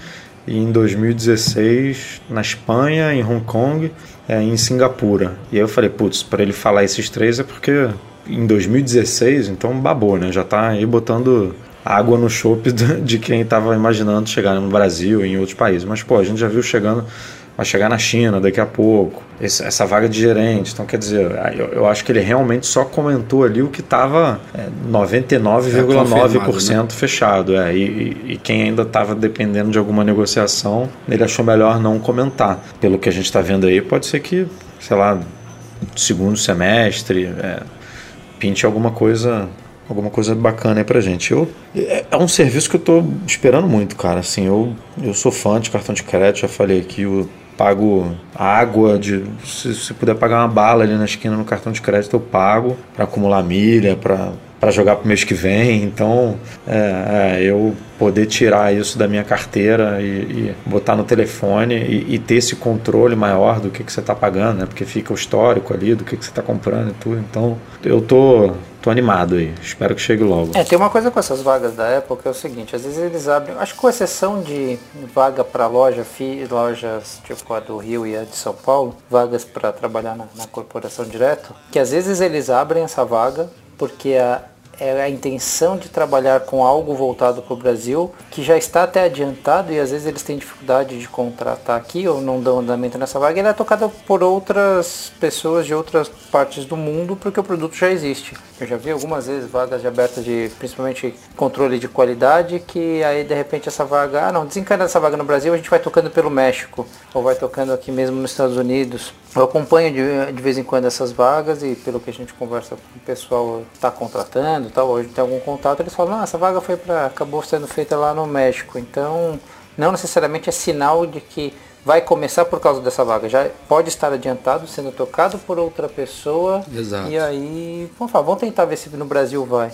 e em 2016 na Espanha, em Hong Kong é, em Singapura. E aí eu falei, putz, para ele falar esses três é porque em 2016, então babou, né? Já tá aí botando água no chope de quem estava imaginando chegar no Brasil e em outros países. Mas, pô, a gente já viu chegando, vai chegar na China daqui a pouco, essa vaga de gerente. Então, quer dizer, eu, eu acho que ele realmente só comentou ali o que estava é, 99,9% é né? fechado. É, e, e, quem ainda estava dependendo de alguma negociação, ele achou melhor não comentar. Pelo que a gente está vendo aí, pode ser que, sei lá, segundo semestre, é, pinte alguma coisa alguma coisa bacana aí pra gente. Eu, é, é um serviço que eu tô esperando muito, cara. Assim, eu, eu sou fã de cartão de crédito, já falei aqui, eu pago água, de, se, se puder pagar uma bala ali na esquina no cartão de crédito, eu pago para acumular milha, para para jogar para mês que vem. Então, é, é, eu poder tirar isso da minha carteira e, e botar no telefone e, e, ter esse controle maior do que, que você está pagando, né? Porque fica o histórico ali do que, que você está comprando e tudo. Então, eu tô tô animado aí. Espero que chegue logo. É, tem uma coisa com essas vagas da Apple que é o seguinte, às vezes eles abrem, acho que com exceção de vaga para loja, fi, lojas tipo a do Rio e a de São Paulo, vagas para trabalhar na, na corporação direto, que às vezes eles abrem essa vaga porque a é a intenção de trabalhar com algo voltado para o Brasil, que já está até adiantado e às vezes eles têm dificuldade de contratar aqui ou não dão andamento nessa vaga, ele é tocada por outras pessoas de outras partes do mundo porque o produto já existe. Eu já vi algumas vezes vagas abertas de principalmente controle de qualidade que aí de repente essa vaga, ah não, desencana essa vaga no Brasil, a gente vai tocando pelo México ou vai tocando aqui mesmo nos Estados Unidos. Eu acompanho de, de vez em quando essas vagas e pelo que a gente conversa com o pessoal está contratando, tal, hoje tem algum contato, eles falam, ah, essa vaga foi para acabou sendo feita lá no México. Então, não necessariamente é sinal de que vai começar por causa dessa vaga. Já pode estar adiantado, sendo tocado por outra pessoa. Exato. E aí, vamos, falar, vamos tentar ver se no Brasil vai.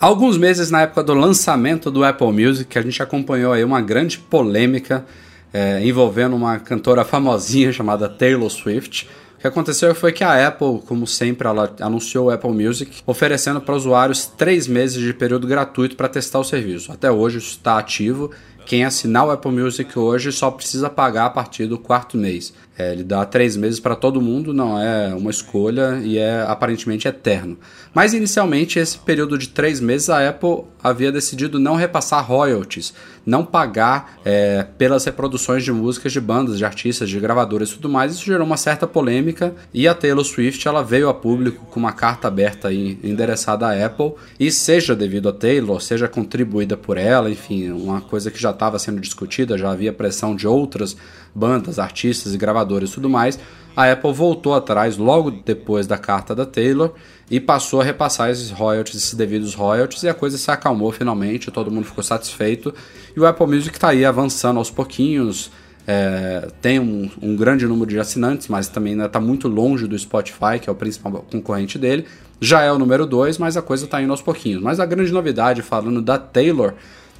Alguns meses na época do lançamento do Apple Music, a gente acompanhou aí uma grande polêmica é, envolvendo uma cantora famosinha chamada Taylor Swift. O que aconteceu foi que a Apple, como sempre, ela anunciou o Apple Music, oferecendo para usuários três meses de período gratuito para testar o serviço. Até hoje isso está ativo. Quem assinar o Apple Music hoje só precisa pagar a partir do quarto mês. É, ele dá três meses para todo mundo, não é uma escolha e é aparentemente eterno. Mas inicialmente, esse período de três meses, a Apple havia decidido não repassar royalties, não pagar é, pelas reproduções de músicas de bandas, de artistas, de gravadoras e tudo mais. Isso gerou uma certa polêmica e a Taylor Swift ela veio a público com uma carta aberta aí, endereçada à Apple e seja devido a Taylor, seja contribuída por ela, enfim, uma coisa que já estava sendo discutida, já havia pressão de outras bandas, artistas e gravadores e tudo mais, a Apple voltou atrás logo depois da carta da Taylor e passou a repassar esses royalties, esses devidos royalties, e a coisa se acalmou finalmente, todo mundo ficou satisfeito. E o Apple Music está aí avançando aos pouquinhos, é, tem um, um, grande número de assinantes, mas também ainda está muito longe do Spotify, que é o principal concorrente dele. Já é o número 2, mas a coisa está indo aos pouquinhos. Mas a grande novidade, falando da Taylor,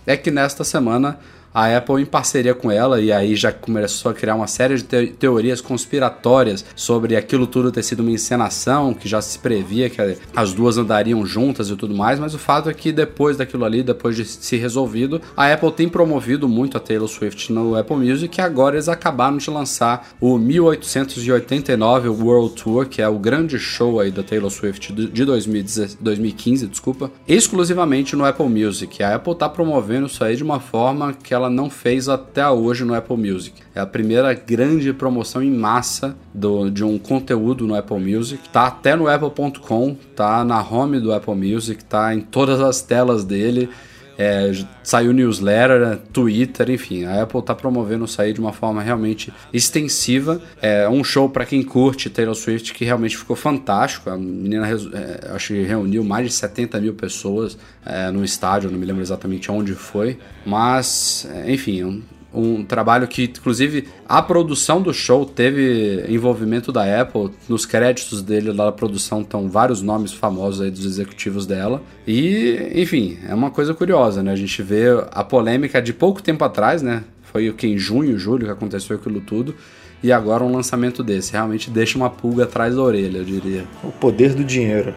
é que nesta semana a Apple em parceria com ela, e aí já começou a criar uma série de te teorias conspiratórias sobre aquilo tudo ter sido uma encenação, que já se previa que as duas andariam juntas e tudo mais, mas o fato é que depois daquilo ali, depois de se resolvido, a Apple tem promovido muito a Taylor Swift no Apple Music e agora eles acabaram de lançar o 1889 World Tour, que é o grande show aí da Taylor Swift de 2015, desculpa, exclusivamente no Apple Music. A Apple tá promovendo isso aí de uma forma que ela não fez até hoje no Apple Music. É a primeira grande promoção em massa do, de um conteúdo no Apple Music. Tá até no apple.com, tá na home do Apple Music, tá em todas as telas dele. É, saiu newsletter, Twitter, enfim, a Apple está promovendo aí de uma forma realmente extensiva. É um show para quem curte Taylor Swift que realmente ficou fantástico. A menina, é, acho que reuniu mais de 70 mil pessoas é, no estádio, não me lembro exatamente onde foi, mas, é, enfim, um, trabalho que, inclusive, a produção do show teve envolvimento da Apple. Nos créditos dele lá da produção estão vários nomes famosos aí dos executivos dela. E, enfim, é uma coisa curiosa, né? A gente vê a polêmica de pouco tempo atrás, né? Foi o que em junho, julho que aconteceu aquilo tudo e agora um lançamento desse. Realmente deixa uma pulga atrás da orelha, eu diria. O poder do dinheiro.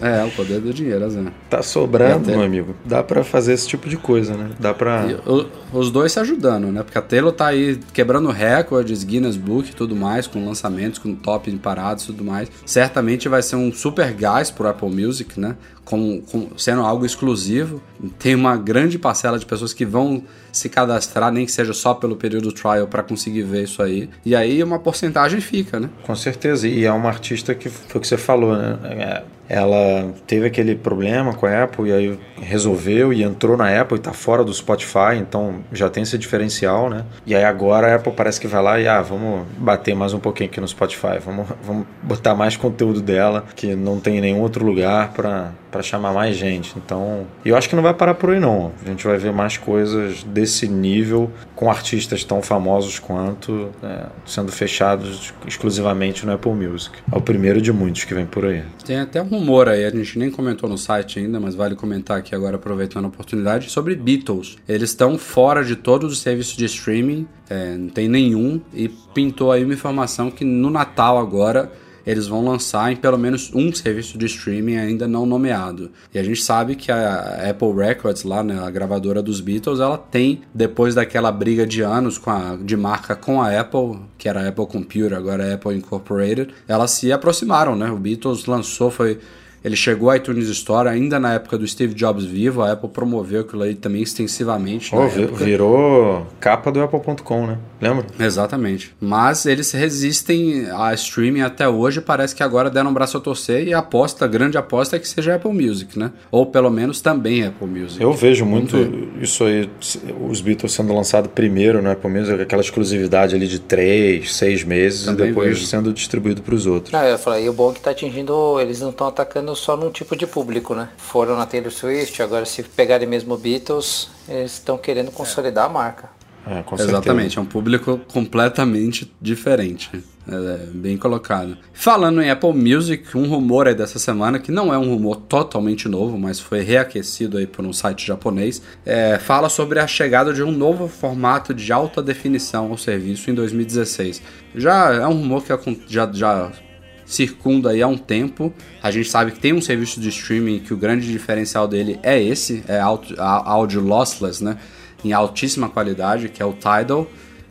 é, o poder do dinheiro, Zé. Tá sobrando, meu amigo. Dá para fazer esse tipo de coisa, né? Dá pra. O, os dois se ajudando, né? Porque a Taylor tá aí quebrando recordes, Guinness Book e tudo mais, com lançamentos, com top parados e tudo mais. Certamente vai ser um super gás pro Apple Music, né? Como, como, sendo algo exclusivo. Tem uma grande parcela de pessoas que vão se cadastrar, nem que seja só pelo período trial, para conseguir ver isso aí. E aí uma porcentagem fica, né? Com certeza. E é uma artista que foi o que você falou, né? É, ela teve aquele problema com a Apple e aí resolveu e entrou na Apple e está fora do Spotify, então já tem esse diferencial, né? E aí agora a Apple parece que vai lá e ah, vamos bater mais um pouquinho aqui no Spotify, vamos, vamos botar mais conteúdo dela que não tem em nenhum outro lugar para chamar mais gente. Então, eu acho que não vai parar por aí não. A gente vai ver mais coisas desse nível com artistas tão famosos quanto é, sendo fechados exclusivamente no Apple Music. É o primeiro de muitos que vem por aí. Tem até um rumor aí, a gente nem comentou no site ainda, mas vale comentar aqui agora aproveitando a oportunidade sobre Beatles. Eles estão fora de todos os serviços de streaming, é, não tem nenhum e pintou aí uma informação que no Natal agora eles vão lançar em pelo menos um serviço de streaming ainda não nomeado. E a gente sabe que a Apple Records, lá, né, a gravadora dos Beatles, ela tem, depois daquela briga de anos com a, de marca com a Apple, que era a Apple Computer, agora é Apple Incorporated, elas se aproximaram, né? O Beatles lançou, foi ele chegou à iTunes Store ainda na época do Steve Jobs vivo, a Apple promoveu aquilo aí também extensivamente. Oh, virou capa do Apple.com, né? Lembra? Exatamente. Mas eles resistem a streaming até hoje, parece que agora deram um braço a torcer e a aposta, a grande aposta é que seja Apple Music, né? Ou pelo menos também Apple Music. Eu vejo muito isso aí, os Beatles sendo lançado primeiro no Apple Music, aquela exclusividade ali de três, seis meses também e depois vejo. sendo distribuído para os outros. Ah, eu falei, e o bom é que tá atingindo, eles não estão atacando só num tipo de público, né? Foram na Taylor Swift, agora se pegarem mesmo Beatles, eles estão querendo consolidar a marca. É, Exatamente, é um público completamente diferente. É, bem colocado. Falando em Apple Music, um rumor aí dessa semana, que não é um rumor totalmente novo, mas foi reaquecido aí por um site japonês, é, fala sobre a chegada de um novo formato de alta definição ao serviço em 2016. Já é um rumor que já, já circunda aí há um tempo. A gente sabe que tem um serviço de streaming que o grande diferencial dele é esse, é áudio lossless, né? Em altíssima qualidade, que é o Tidal,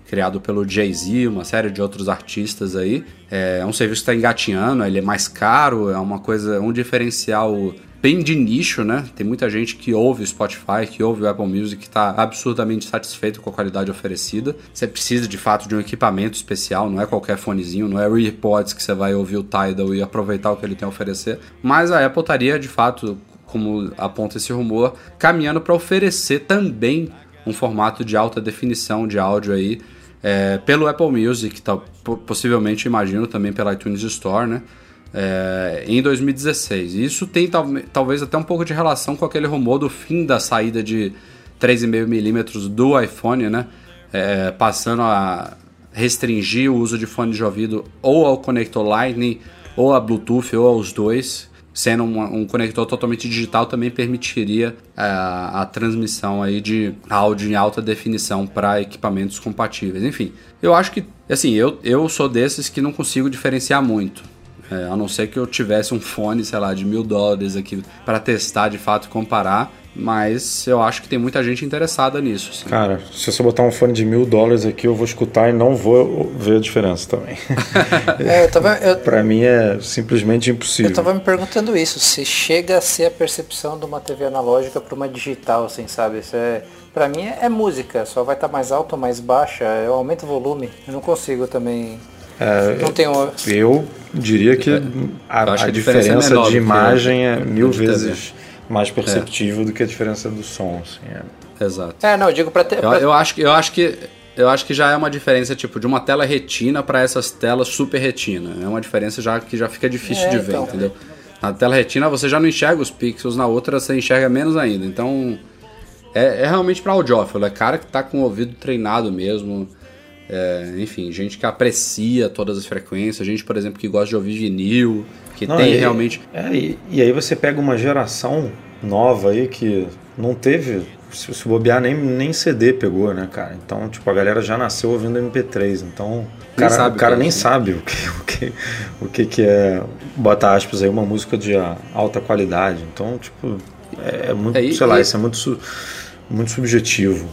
criado pelo Jay-Z, uma série de outros artistas aí. É um serviço que está engatinhando, ele é mais caro, é uma coisa, um diferencial bem de nicho, né? Tem muita gente que ouve o Spotify, que ouve o Apple Music, que está absurdamente satisfeito com a qualidade oferecida. Você precisa de fato de um equipamento especial, não é qualquer fonezinho, não é o AirPods que você vai ouvir o Tidal e aproveitar o que ele tem a oferecer. Mas a Apple estaria de fato, como aponta esse rumor, caminhando para oferecer também um formato de alta definição de áudio aí é, pelo Apple Music, tá, possivelmente imagino também pela iTunes Store, né? É, em 2016. E isso tem tal, talvez até um pouco de relação com aquele rumor do fim da saída de 3,5mm do iPhone, né? É, passando a restringir o uso de fone de ouvido ou ao conector Lightning, ou a Bluetooth, ou aos dois. Sendo um, um conector totalmente digital, também permitiria a, é, a transmissão aí de áudio em alta definição para equipamentos compatíveis. Enfim, eu acho que, assim, eu, eu sou desses que não consigo diferenciar muito. É, a não ser que eu tivesse um fone, sei lá, de mil dólares aqui para testar de fato e comparar. Mas eu acho que tem muita gente interessada nisso. Sim. Cara, se você botar um fone de mil dólares aqui, eu vou escutar e não vou ver a diferença também. é, tava, eu, pra mim é simplesmente impossível. Eu tava me perguntando isso, se chega a ser a percepção de uma TV analógica para uma digital, assim, sabe? Isso é, pra mim é, é música, só vai estar tá mais alto ou mais baixa, eu aumento o volume. Eu não consigo também é, não tenho... Eu diria que a, a, a diferença, é de imagem é mil vezes mais perceptível é. do que a diferença do som. Assim, é. Exato. É, não, eu digo para ter. Eu, eu, acho, eu acho que. Eu acho que já é uma diferença tipo de uma tela retina para essas telas super retina. É uma diferença já que já fica difícil é, de ver, então. entendeu? Na tela retina você já não enxerga os pixels, na outra você enxerga menos ainda. Então é, é realmente para audiófilo, é cara que tá com o ouvido treinado mesmo. É, enfim, gente que aprecia todas as frequências, gente, por exemplo, que gosta de ouvir vinil, que não, tem e, realmente. É, e, e, aí você pega uma geração nova aí que não teve. Se, se bobear, nem, nem CD pegou, né, cara? Então, tipo, a galera já nasceu ouvindo MP3. Então, o cara, o cara nem sabe o que, o, que, o que, que é, bota aspas aí, uma música de alta qualidade. Então, tipo, é, é muito, é, sei lá, isso é muito muito subjetivo.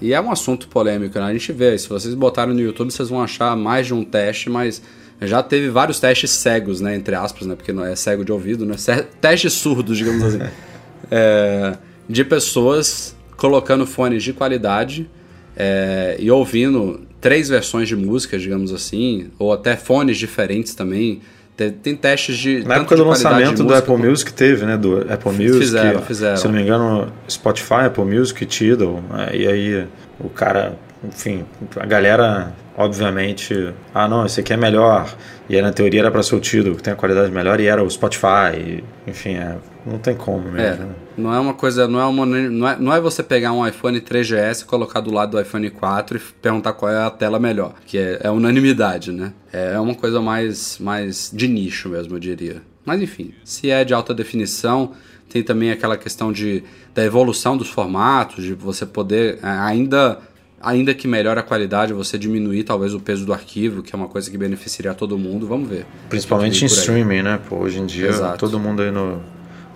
E é um assunto polêmico, né? A gente vê, se vocês botarem no YouTube, vocês vão achar mais de um teste, mas já teve vários testes cegos, né? Entre aspas, né? Porque não é cego de ouvido, né? Testes surdos, digamos assim. é, de pessoas colocando fones de qualidade é, e ouvindo três versões de música, digamos assim, ou até fones diferentes também tem, testes de. Na época do lançamento do Apple como... Music teve, né? Do Apple Music. Fizeram, fizeram. Se não me engano, Spotify, Apple Music, Tidal. Né? E aí o cara, enfim, a galera, obviamente, ah não, esse aqui é melhor. E aí na teoria era para ser o Tidal, que tem a qualidade melhor, e era o Spotify. E, enfim, é, não tem como mesmo. É, né? Não é uma coisa, não é, uma, não, é, não é você pegar um iPhone 3GS, colocar do lado do iPhone 4 e perguntar qual é a tela melhor, que é, é unanimidade, né? É, é uma coisa mais, mais de nicho mesmo, eu diria. Mas enfim, se é de alta definição, tem também aquela questão de, da evolução dos formatos, de você poder é, ainda ainda que melhore a qualidade, você diminuir talvez o peso do arquivo, que é uma coisa que beneficiaria todo mundo. Vamos ver. Principalmente em streaming, né? Pô, hoje em dia, Exato. todo mundo aí no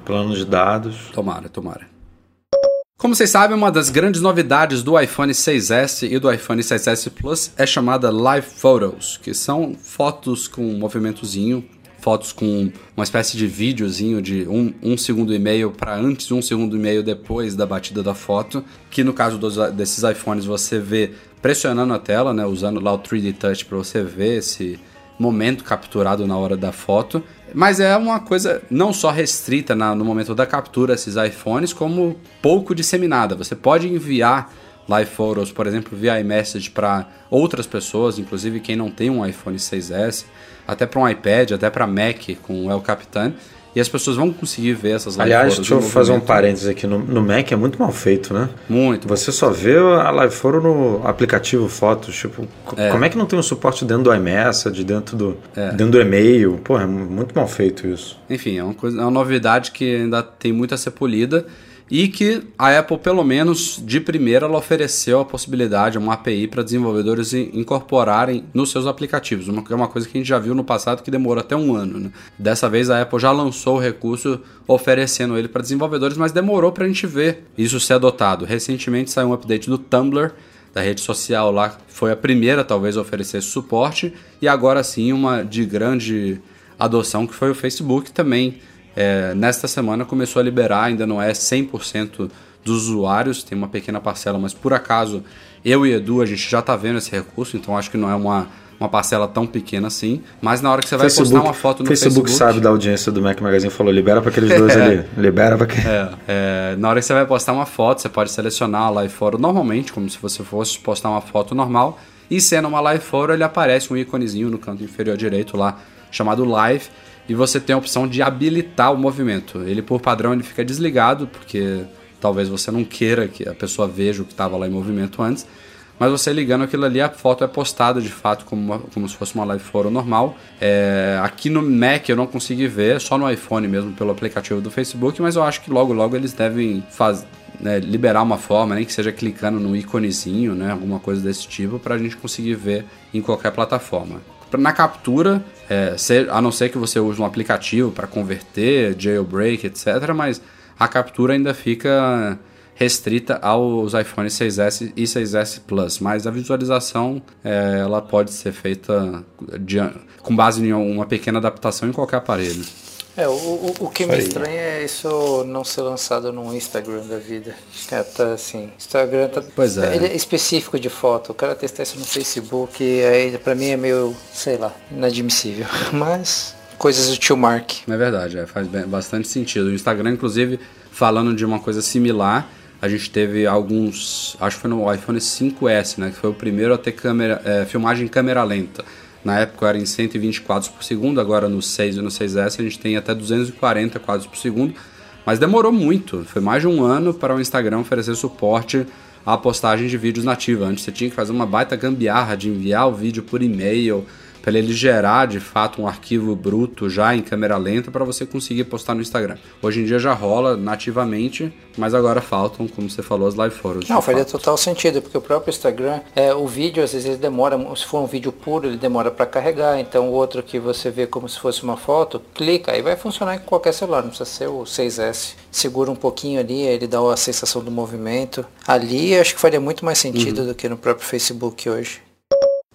plano de dados. Tomara, tomara. Como vocês sabem, uma das grandes novidades do iPhone 6S e do iPhone 6S Plus é chamada Live Photos, que são fotos com um movimentozinho, fotos com uma espécie de videozinho de um, um segundo e meio para antes e um segundo e meio depois da batida da foto, que no caso dos, desses iPhones você vê pressionando a tela, né, usando lá o 3D Touch para você ver esse momento capturado na hora da foto. Mas é uma coisa não só restrita na, no momento da captura esses iPhones, como pouco disseminada. Você pode enviar live photos, por exemplo, via iMessage para outras pessoas, inclusive quem não tem um iPhone 6S, até para um iPad, até para Mac com o El Capitan. E as pessoas vão conseguir ver essas live Aliás, deixa eu fazer um parênteses aqui. No, no Mac é muito mal feito, né? Muito. Você só vê a live photo no aplicativo Fotos. Tipo, co- como é que não tem um suporte dentro do iMessage, dentro do, dentro do e-mail? Pô, é muito mal feito isso. Enfim, é uma, coisa, é uma novidade que ainda tem muito a ser polida e que a Apple, pelo menos de primeira, ela ofereceu a possibilidade, uma API para desenvolvedores in- incorporarem nos seus aplicativos. Uma, é uma coisa que a gente já viu no passado que demorou até um ano. Né? Dessa vez a Apple já lançou o recurso oferecendo ele para desenvolvedores, mas demorou para a gente ver isso ser adotado. Recentemente saiu um update do Tumblr da rede social lá, foi a primeira talvez a oferecer esse suporte, e agora sim uma de grande adoção que foi o Facebook também. É, nesta semana começou a liberar, ainda não é 100% dos usuários, tem uma pequena parcela, mas por acaso eu e Edu a gente já está vendo esse recurso, então acho que não é uma, uma parcela tão pequena assim. Mas na hora que você vai postar uma foto no Facebook, Facebook, sabe da audiência do Mac Magazine falou: libera para aqueles dois ali. Libera para aqueles. É, é, na hora que você vai postar uma foto, você pode selecionar a live photo normalmente, como se você fosse postar uma foto normal. E sendo uma live photo, ele aparece um íconezinho no canto inferior direito lá, chamado live. E você tem a opção de habilitar o movimento. Ele, por padrão, ele fica desligado, porque talvez você não queira que a pessoa veja o que estava lá em movimento antes. Mas você ligando aquilo ali, a foto é postada de fato como, uma- como se fosse uma live photo normal. É, aqui no Mac eu não consegui ver, só no iPhone mesmo, pelo aplicativo do Facebook, mas eu acho que logo logo eles devem faz, né, liberar uma forma, nem que seja clicando no íconezinho, né, alguma coisa desse tipo, para a gente conseguir ver em qualquer plataforma. Na captura, é, se- a não ser que você use um aplicativo para converter, jailbreak, etc., mas a captura ainda fica restrita aos iPhones 6S e 6S Plus, mas a visualização é, ela pode ser feita de- com base em uma pequena adaptação em qualquer aparelho. É, o, o, o que me aí. estranha é isso não ser lançado no Instagram da vida. É, tá assim, Instagram tá, Pois é. ele é específico de foto. O cara testar isso no Facebook, aí pra mim é meio, sei lá, inadmissível. Mas coisas do tio Mark. É verdade, é, faz bastante sentido. O Instagram, inclusive, falando de uma coisa similar, a gente teve alguns. Acho que foi no iPhone 5S, né? Que foi o primeiro a ter câmera, é, filmagem em câmera lenta. Na época era em 120 quadros por segundo, agora no 6 e no 6S a gente tem até 240 quadros por segundo. Mas demorou muito, foi mais de um ano para o Instagram oferecer suporte à postagem de vídeos nativa. Antes você tinha que fazer uma baita gambiarra de enviar o vídeo por e-mail, para ele gerar de fato um arquivo bruto já em câmera lenta para você conseguir postar no Instagram. Hoje em dia já rola nativamente, mas agora faltam, como você falou, as live photos. Não, faria fato. total sentido, porque o próprio Instagram, é, o vídeo às vezes ele demora, se for um vídeo puro, ele demora para carregar, então o outro que você vê como se fosse uma foto, clica, aí vai funcionar em qualquer celular, não precisa ser o 6S. Segura um pouquinho ali, aí ele dá a sensação do movimento. Ali acho que faria muito mais sentido Uhum. do que no próprio Facebook hoje.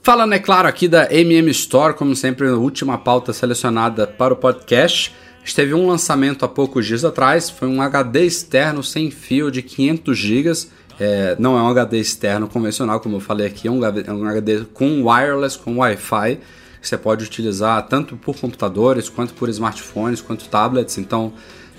Falando, é claro, aqui da MM Store, como sempre, a última pauta selecionada para o podcast. A gente teve um lançamento há poucos dias atrás, foi um HD externo sem fio de 500 GB. É, não é um HD externo convencional, como eu falei aqui, é um HD, é com wireless, com Wi-Fi, você pode utilizar tanto por computadores, quanto por smartphones, quanto tablets. Então,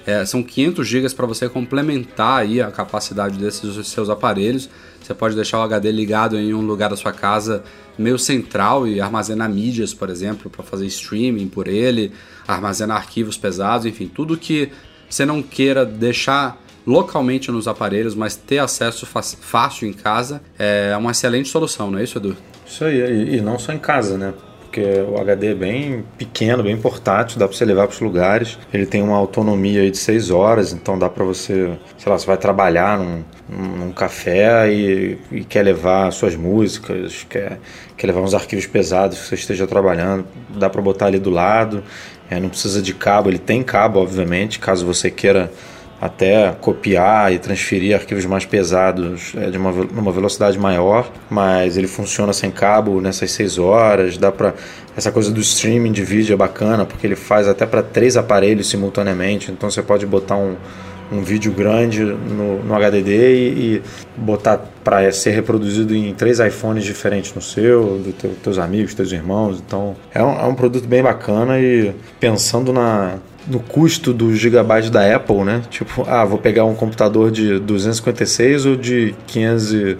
é, são 500 GB para você complementar aí a capacidade desses seus aparelhos. Você pode deixar o HD ligado em um lugar da sua casa meio central e armazenar mídias, por exemplo, para fazer streaming por ele, armazenar arquivos pesados, enfim, tudo que você não queira deixar localmente nos aparelhos, mas ter acesso fácil em casa é uma excelente solução, não é isso, Edu? Isso aí, e, não só em casa, né? Porque porque o HD é bem pequeno, bem portátil, dá para você levar para os lugares. Ele tem uma autonomia aí de 6 horas, então dá para você, sei lá, você vai trabalhar num, num café e, e, quer levar suas músicas, quer, quer levar uns arquivos pesados que você esteja trabalhando, dá para botar ali do lado. É, não precisa de cabo, ele tem cabo, obviamente, caso você queira até copiar e transferir arquivos mais pesados é, de uma, uma velocidade maior, mas ele funciona sem cabo nessas 6 horas. Dá para essa coisa do streaming de vídeo é bacana porque ele faz até para três aparelhos simultaneamente, então você pode botar um, um vídeo grande no, no HDD e, e botar para ser reproduzido em três iPhones diferentes no seu, dos teu, teus amigos, teus irmãos. Então é um, é um produto bem bacana e pensando na no custo do gigabyte da Apple, né? Tipo, ah, vou pegar um computador de 256 ou de 500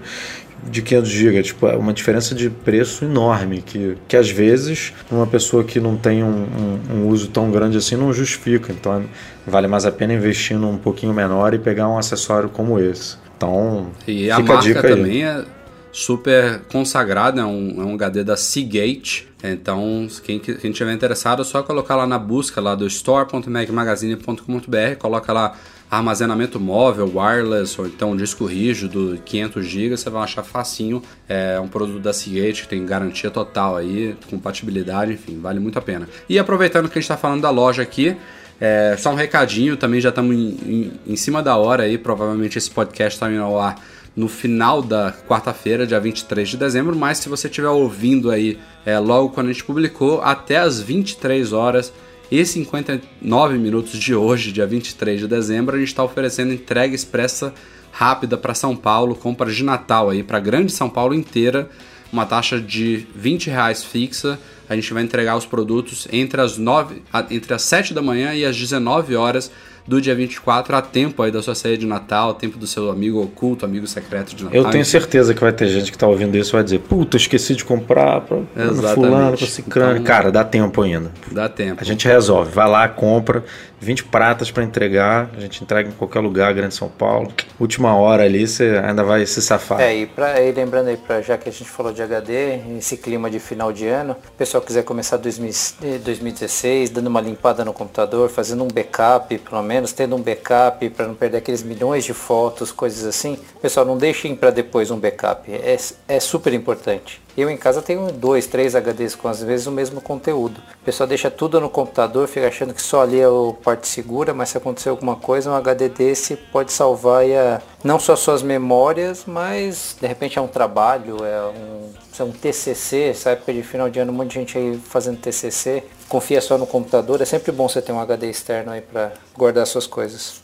de 500 GB, tipo, é uma diferença de preço enorme que, que às vezes uma pessoa que não tem um, um, um uso tão grande assim não justifica. Então vale mais a pena investir num pouquinho menor e pegar um acessório como esse. Então, e a marca a também é super consagrada, é um, é um HD da Seagate. Então, quem, quem tiver interessado, é só colocar lá na busca lá do store.macmagazine.com.br, coloca lá armazenamento móvel, wireless ou então disco rígido, 500 GB, você vai achar facinho. É um produto da Seagate que tem garantia total aí, compatibilidade, enfim, vale muito a pena. E aproveitando que a gente está falando da loja aqui, é, só um recadinho, também já estamos em, em, em, cima da hora aí, provavelmente esse podcast está indo ao ar no final da quarta-feira, dia 23 de dezembro, mas se você estiver ouvindo aí é, logo quando a gente publicou, até as 23 horas e 59 minutos de hoje, dia 23 de dezembro, a gente está oferecendo entrega expressa rápida para São Paulo, compra de Natal aí para grande São Paulo inteira, uma taxa de 20 reais fixa. A gente vai entregar os produtos entre as 9, entre as 7 da manhã e as 19 horas do dia 24 a tempo aí da sua ceia de Natal, tempo do seu amigo oculto, amigo secreto de Natal. Eu tenho certeza que vai ter gente que tá ouvindo isso e vai dizer, puta, esqueci de comprar pra, pra fulano, pra ciclano. Então, Cara, dá tempo ainda. Dá tempo. A gente resolve, vai lá, compra, 20 pratas para entregar, a gente entrega em qualquer lugar, Grande São Paulo. Última hora ali, você ainda vai se safar. É, e, pra, e lembrando aí, pra, já que a gente falou de HD, esse clima de final de ano, o pessoal quiser começar 2016 dando uma limpada no computador, fazendo um backup, pelo menos, tendo um backup para não perder aqueles milhões de fotos, coisas assim. Pessoal, não deixem para depois um backup, é, é super importante. Eu em casa tenho dois, três HDs com às vezes o mesmo conteúdo. O pessoal deixa tudo no computador, fica achando que só ali é o parte segura, mas se acontecer alguma coisa, um HD desse pode salvar a, não só suas memórias, mas de repente é um trabalho, é um, é um TCC, essa época de final de ano, um monte de gente aí fazendo TCC. Confia só no computador, é sempre bom você ter um HD externo aí para guardar suas coisas.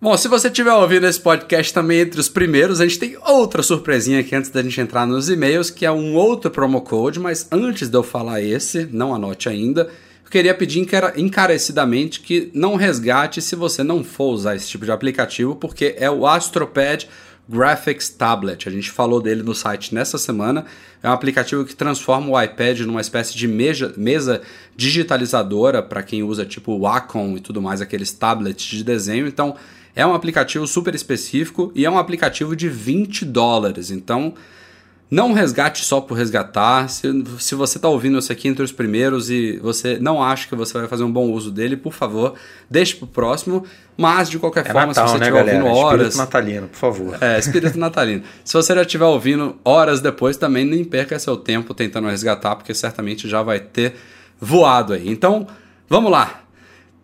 Bom, se você estiver ouvindo esse podcast também entre os primeiros, a gente tem outra surpresinha aqui antes da gente entrar nos e-mails, que é um outro promo code, mas antes de eu falar esse, não anote ainda, eu queria pedir encarecidamente que não resgate se você não for usar esse tipo de aplicativo, porque é o AstroPad Graphics Tablet. A gente falou dele no site nessa semana. É um aplicativo que transforma o iPad numa espécie de mesa, mesa digitalizadora para quem usa tipo Wacom e tudo mais, aqueles tablets de desenho. Então, é um aplicativo super específico e é um aplicativo de 20 dólares. Então, não resgate só por resgatar. Se, se você está ouvindo isso aqui entre os primeiros e você não acha que você vai fazer um bom uso dele, por favor, deixe para o próximo. Mas, de qualquer é forma, Natal, se você né, estiver ouvindo horas. Espírito natalino, por favor. É, espírito natalino. Se você já estiver ouvindo horas depois, também nem perca seu tempo tentando resgatar, porque certamente já vai ter voado aí. Então, vamos lá.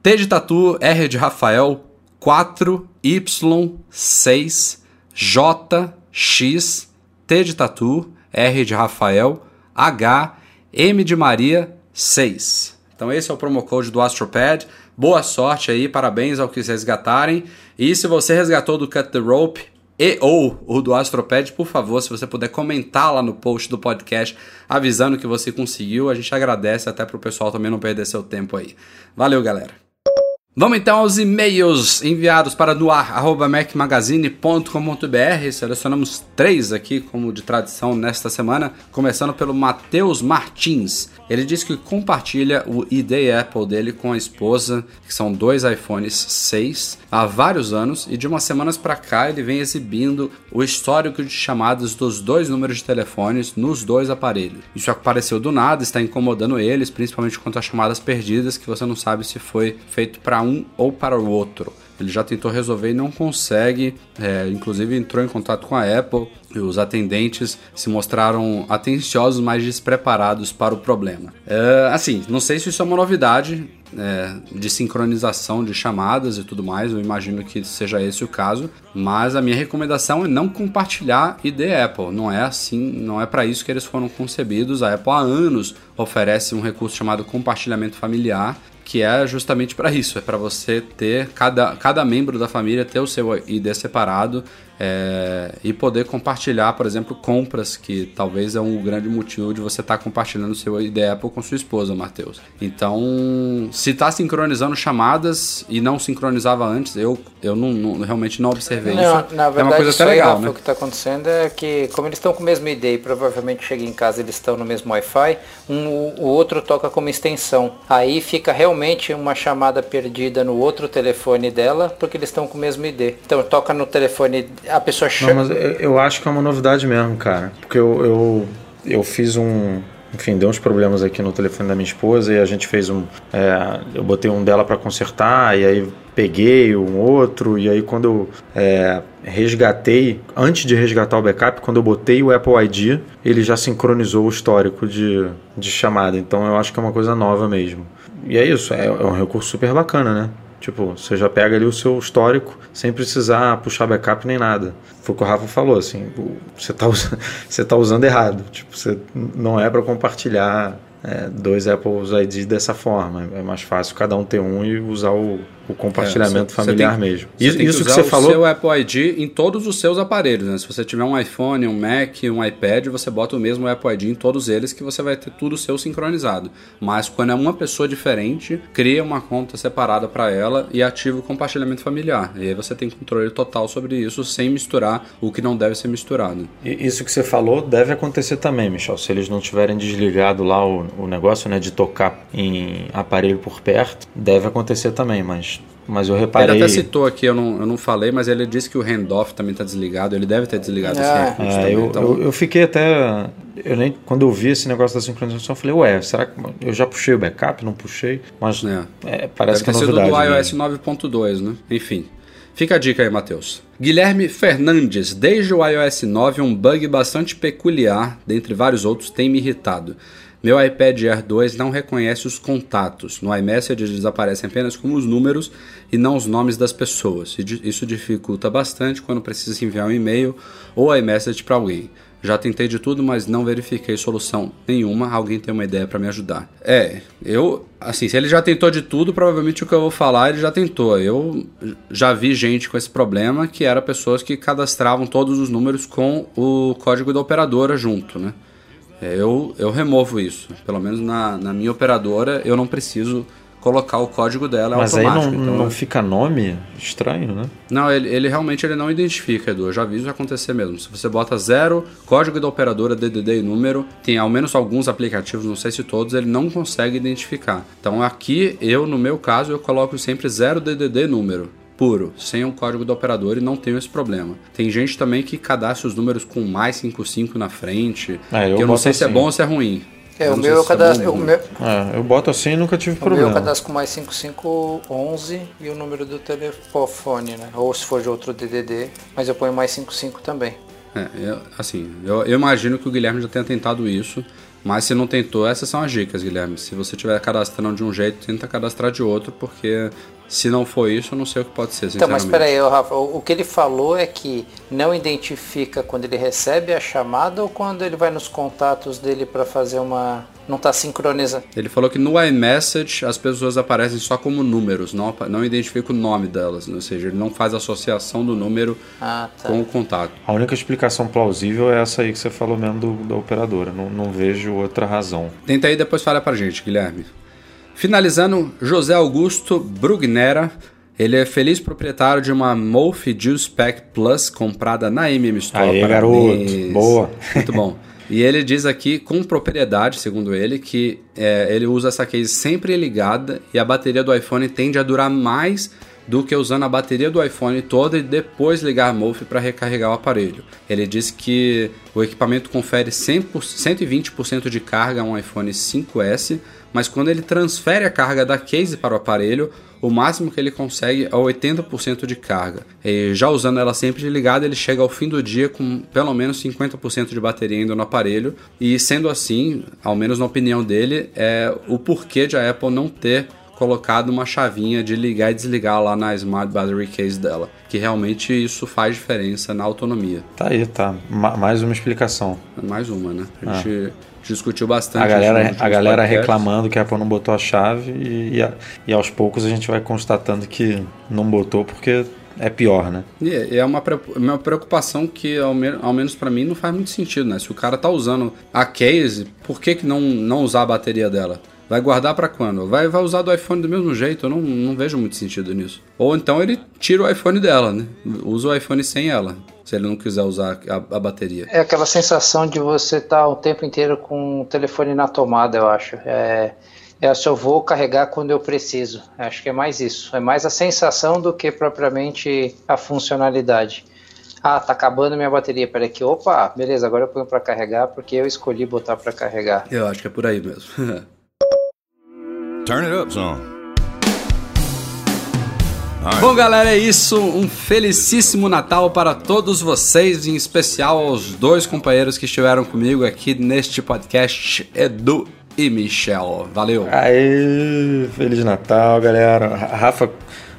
T de Tatu, R de Rafael, 4Y6JX, T de Tatu, R de Rafael, H, M de Maria, 6. Então esse é o promo code do AstroPad. Boa sorte aí, parabéns ao que resgatarem. E se você resgatou do Cut the Rope e ou o do AstroPad, por favor, se você puder comentar lá no post do podcast avisando que você conseguiu, a gente agradece até para o pessoal também não perder seu tempo aí. Valeu, galera! Vamos então aos e-mails enviados para noar.mecmagazine.com.br. Selecionamos três aqui, como de tradição, nesta semana. Começando pelo Matheus Martins. Ele diz que compartilha o ID Apple dele com a esposa, que são dois iPhones 6, há vários anos, e de umas semanas para cá ele vem exibindo o histórico de chamadas dos dois números de telefones nos dois aparelhos. Isso apareceu do nada, está incomodando eles, principalmente quanto às chamadas perdidas, que você não sabe se foi feito para um ou para o outro. Ele já tentou resolver e não consegue. É, inclusive entrou em contato com a Apple e os atendentes se mostraram atenciosos, mas despreparados para o problema. É, assim, não sei se isso é uma novidade é, de sincronização de chamadas e tudo mais. Eu imagino que seja esse o caso, mas a minha recomendação é não compartilhar ID Apple. Não é assim, não é para isso que eles foram concebidos. A Apple há anos oferece um recurso chamado compartilhamento familiar que é justamente para isso, é para você ter cada, cada membro da família ter o seu ID separado é, e poder compartilhar, por exemplo, compras, que talvez é um grande motivo de você estar tá compartilhando seu ID Apple com sua esposa, Matheus. Então, se está sincronizando chamadas e não sincronizava antes, eu, eu não, não realmente não observei não, isso. Na verdade, é uma coisa até legal, né? O que está acontecendo é que, como eles estão com o mesmo ID e provavelmente chega em casa eles estão no mesmo Wi-Fi, um, o outro toca como extensão. Aí fica realmente uma chamada perdida no outro telefone dela, porque eles estão com o mesmo ID. Então toca no telefone a pessoa chama. Não, mas eu acho que é uma novidade mesmo, cara. Porque eu, eu, eu fiz um. Enfim, deu uns problemas aqui no telefone da minha esposa e a gente fez um. É, eu botei um dela para consertar e aí peguei um outro e aí quando eu é, resgatei, antes de resgatar o backup, quando eu botei o Apple ID, ele já sincronizou o histórico de, de chamada. Então eu acho que é uma coisa nova mesmo. E é isso, é, é um recurso super bacana, né? Tipo, você já pega ali o seu histórico sem precisar puxar backup nem nada. Foi o que o Rafa falou, assim, você está usando, você tá usando errado. Tipo, você não é para compartilhar é, dois Apple ID dessa forma. É mais fácil cada um ter um e usar o, o compartilhamento é, você, familiar você tem, mesmo. Você isso, isso que, que você falou. seu Apple ID em todos os seus aparelhos. Né? Se você tiver um iPhone, um Mac, um iPad, você bota o mesmo Apple ID em todos eles que você vai ter tudo seu sincronizado. Mas quando é uma pessoa diferente, cria uma conta separada para ela e ativa o compartilhamento familiar. E aí você tem controle total sobre isso sem misturar o que não deve ser misturado. E isso que você falou deve acontecer também, Michel. Se eles não tiverem desligado lá o, o negócio né, de tocar em aparelho por perto, deve acontecer também, mas mas eu reparei. Ele até citou aqui, eu não, eu não falei, mas ele disse que o handoff também está desligado. Ele deve ter desligado esse é. recurso. É, também, eu, então... eu, eu, fiquei até. Eu nem, quando eu vi esse negócio da sincronização, eu falei, ué, será que eu já puxei o backup? Não puxei. Mas é. É, parece deve que é novidade. do iOS 9.2, né? Enfim. Fica a dica aí, Matheus. Guilherme Fernandes, desde o iOS 9, um bug bastante peculiar, dentre vários outros, tem me irritado. Meu iPad Air 2 não reconhece os contatos. No iMessage eles aparecem apenas como os números e não os nomes das pessoas. Isso dificulta bastante quando precisa enviar um e-mail ou iMessage para alguém. Já tentei de tudo, mas não verifiquei solução nenhuma. Alguém tem uma ideia para me ajudar? É, eu, assim, se ele já tentou de tudo, provavelmente o que eu vou falar ele já tentou. Eu já vi gente com esse problema que era pessoas que cadastravam todos os números com o código da operadora junto, né? É, eu, eu removo isso. Pelo menos na, na minha operadora, eu não preciso colocar o código dela Mas automático. Mas aí não, então, não fica nome estranho, né? Não, ele, ele realmente ele não identifica, Edu. Eu já vi isso acontecer mesmo. Se você bota zero, código da operadora, DDD e número, tem ao menos alguns aplicativos, não sei se todos, ele não consegue identificar. Então aqui, eu, no meu caso, eu coloco sempre zero DDD número puro, sem o código do operador e não tenho esse problema. Tem gente também que cadastra os números com mais 55 na frente, é, eu, que eu não sei assim. se é assim. bom ou se é ruim. É, o meu eu cadastro. É meu... É, eu boto assim e nunca tive o problema. O meu eu cadastro com mais 5511 e o número do telefone, né? Ou se for de outro DDD, mas eu ponho mais 55 também. É, eu, assim, eu, eu imagino que o Guilherme já tenha tentado isso. Mas se não tentou, essas são as dicas, Guilherme. Se você estiver cadastrando de um jeito, tenta cadastrar de outro, porque se não for isso, eu não sei o que pode ser, Então, mas espera aí, Rafa, o que ele falou é que não identifica quando ele recebe a chamada ou quando ele vai nos contatos dele para fazer uma... não está sincronizando? Ele falou que no iMessage as pessoas aparecem só como números, não, não identifica o nome delas, ou seja, ele não faz associação do número ah, tá. com o contato. A única explicação plausível é essa aí que você falou mesmo do, da operadora, não, não vejo outra razão. Tenta aí depois fala pra gente, Guilherme. Finalizando, José Augusto Brugnera. Ele é feliz proprietário de uma Mof Juice Pack Plus comprada na MM Store. Aê, Parabéns. garoto. Boa. Muito bom. E ele diz aqui, com propriedade, segundo ele, que é, ele usa essa case sempre ligada e a bateria do iPhone tende a durar mais do que usando a bateria do iPhone toda e depois ligar a MOF para recarregar o aparelho. Ele diz que o equipamento confere 100%, 120% de carga a um iPhone 5S, mas quando ele transfere a carga da case para o aparelho, o máximo que ele consegue é 80% de carga. E já usando ela sempre ligada, ele chega ao fim do dia com pelo menos 50% de bateria ainda no aparelho. E sendo assim, ao menos na opinião dele, é o porquê de a Apple não ter colocado uma chavinha de ligar e desligar lá na Smart Battery Case dela, que realmente isso faz diferença na autonomia. Tá aí, tá. Ma mais uma explicação. Mais uma, né? A gente discutiu bastante. A galera, a galera reclamando que a Apple não botou a chave e, e, a- e aos poucos a gente vai constatando que não botou porque é pior, né? E é é uma, pre- uma preocupação que, ao, me- ao menos pra mim, não faz muito sentido, né? Se o cara tá usando a case, por que, que não, não usar a bateria dela? Vai guardar pra quando? Vai, vai usar do iPhone do mesmo jeito? Eu não, não vejo muito sentido nisso. Ou então ele tira o iPhone dela, né? Usa o iPhone sem ela, se ele não quiser usar a, a bateria. É aquela sensação de você estar o tempo inteiro com o telefone na tomada, eu acho. É, é só vou carregar quando eu preciso. Acho que é mais isso. É mais a sensação do que propriamente a funcionalidade. Ah, tá acabando minha bateria. Peraí que, opa, beleza, agora eu ponho para carregar porque eu escolhi botar para carregar. Eu acho que é por aí mesmo. Turn it up Bom, galera, é isso. Um felicíssimo Natal para todos vocês, em especial aos dois companheiros que estiveram comigo aqui neste podcast, Edu e Michel. Valeu. Aê, Feliz Natal, galera. Ra- Rafa,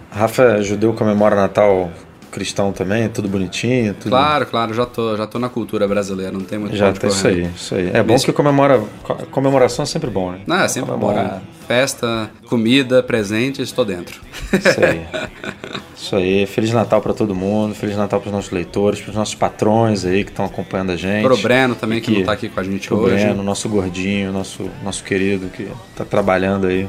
Rafa judeu comemora Natal cristão também, tudo bonitinho, tudo. Claro, claro, já tô, já tô na cultura brasileira, não tem muito Já tá isso aí, isso aí. É bom que comemora. co- Comemoração é sempre bom, né? Não, é sempre bom. Comemorar. né? Festa, comida, presente, estou dentro. Isso aí. Isso aí. Feliz Natal pra todo mundo. Feliz Natal pros nossos leitores, pros nossos patrões aí que estão acompanhando a gente. Pro Breno também, que Aqui, não tá aqui com a gente Pro hoje. Breno, nosso gordinho, nosso, nosso querido que tá trabalhando aí.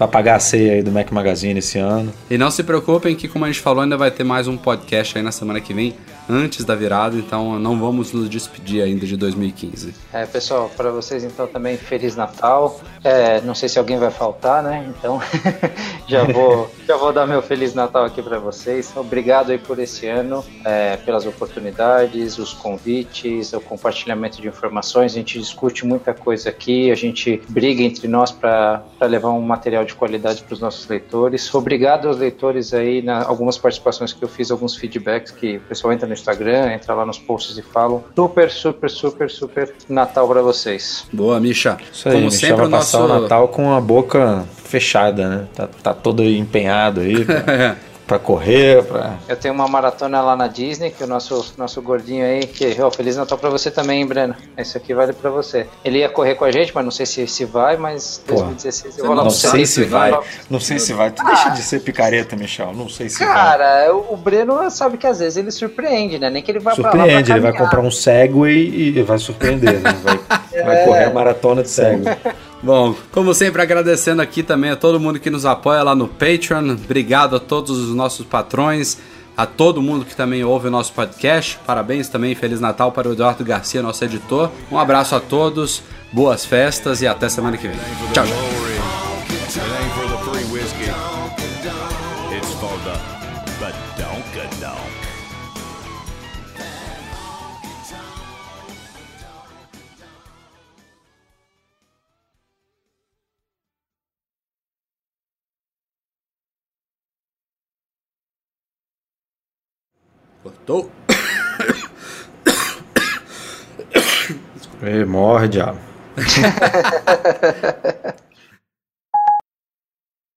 Vai pagar a ceia aí do Mac Magazine esse ano. E não se preocupem que, como a gente falou, ainda vai ter mais um podcast aí na semana que vem, antes da virada, então não vamos nos despedir ainda de 2015. É, pessoal, para vocês então também Feliz Natal. É, não sei se alguém vai faltar, né? Então já vou já vou dar meu Feliz Natal aqui para vocês. Obrigado aí por esse ano, é, pelas oportunidades, os convites, o compartilhamento de informações. A gente discute muita coisa aqui, a gente briga entre nós para levar um material de qualidade para os nossos leitores. Obrigado aos leitores aí, na, algumas participações que eu fiz, alguns feedbacks que o pessoal entra no Instagram, entra lá nos posts e falam. Super, super, super, super Natal para vocês. Boa, Misha. Isso aí, como Michel sempre, vai o nosso. passar o Natal com a boca fechada, né? Tá, tá todo empenhado aí pra correr, pra... Eu tenho uma maratona lá na Disney, que o nosso, nosso gordinho aí, que, ó, Feliz Natal pra você também, hein, Breno. Esse aqui vale pra você. Ele ia correr com a gente, mas não sei se, se vai, mas Porra. 2016 eu Você vou lá não você. se vai. Não sei se vai. Tu deixa de ser picareta, Michel. Não sei se vai. Cara, o o Breno sabe que às vezes ele surpreende, né? Nem que ele vai pra lá pra Surpreende, ele vai comprar um Segway e vai surpreender. Né? Vai, vai correr a maratona de Segway. Bom, como sempre, agradecendo aqui também a todo mundo que nos apoia lá no Patreon. Obrigado a todos os nossos patrões, a todo mundo que também ouve o nosso podcast. Parabéns também, Feliz Natal para o Eduardo Garcia, nosso editor. Um abraço a todos, boas festas e até semana que vem. Tchau, tchau. Ei, morre, diabo.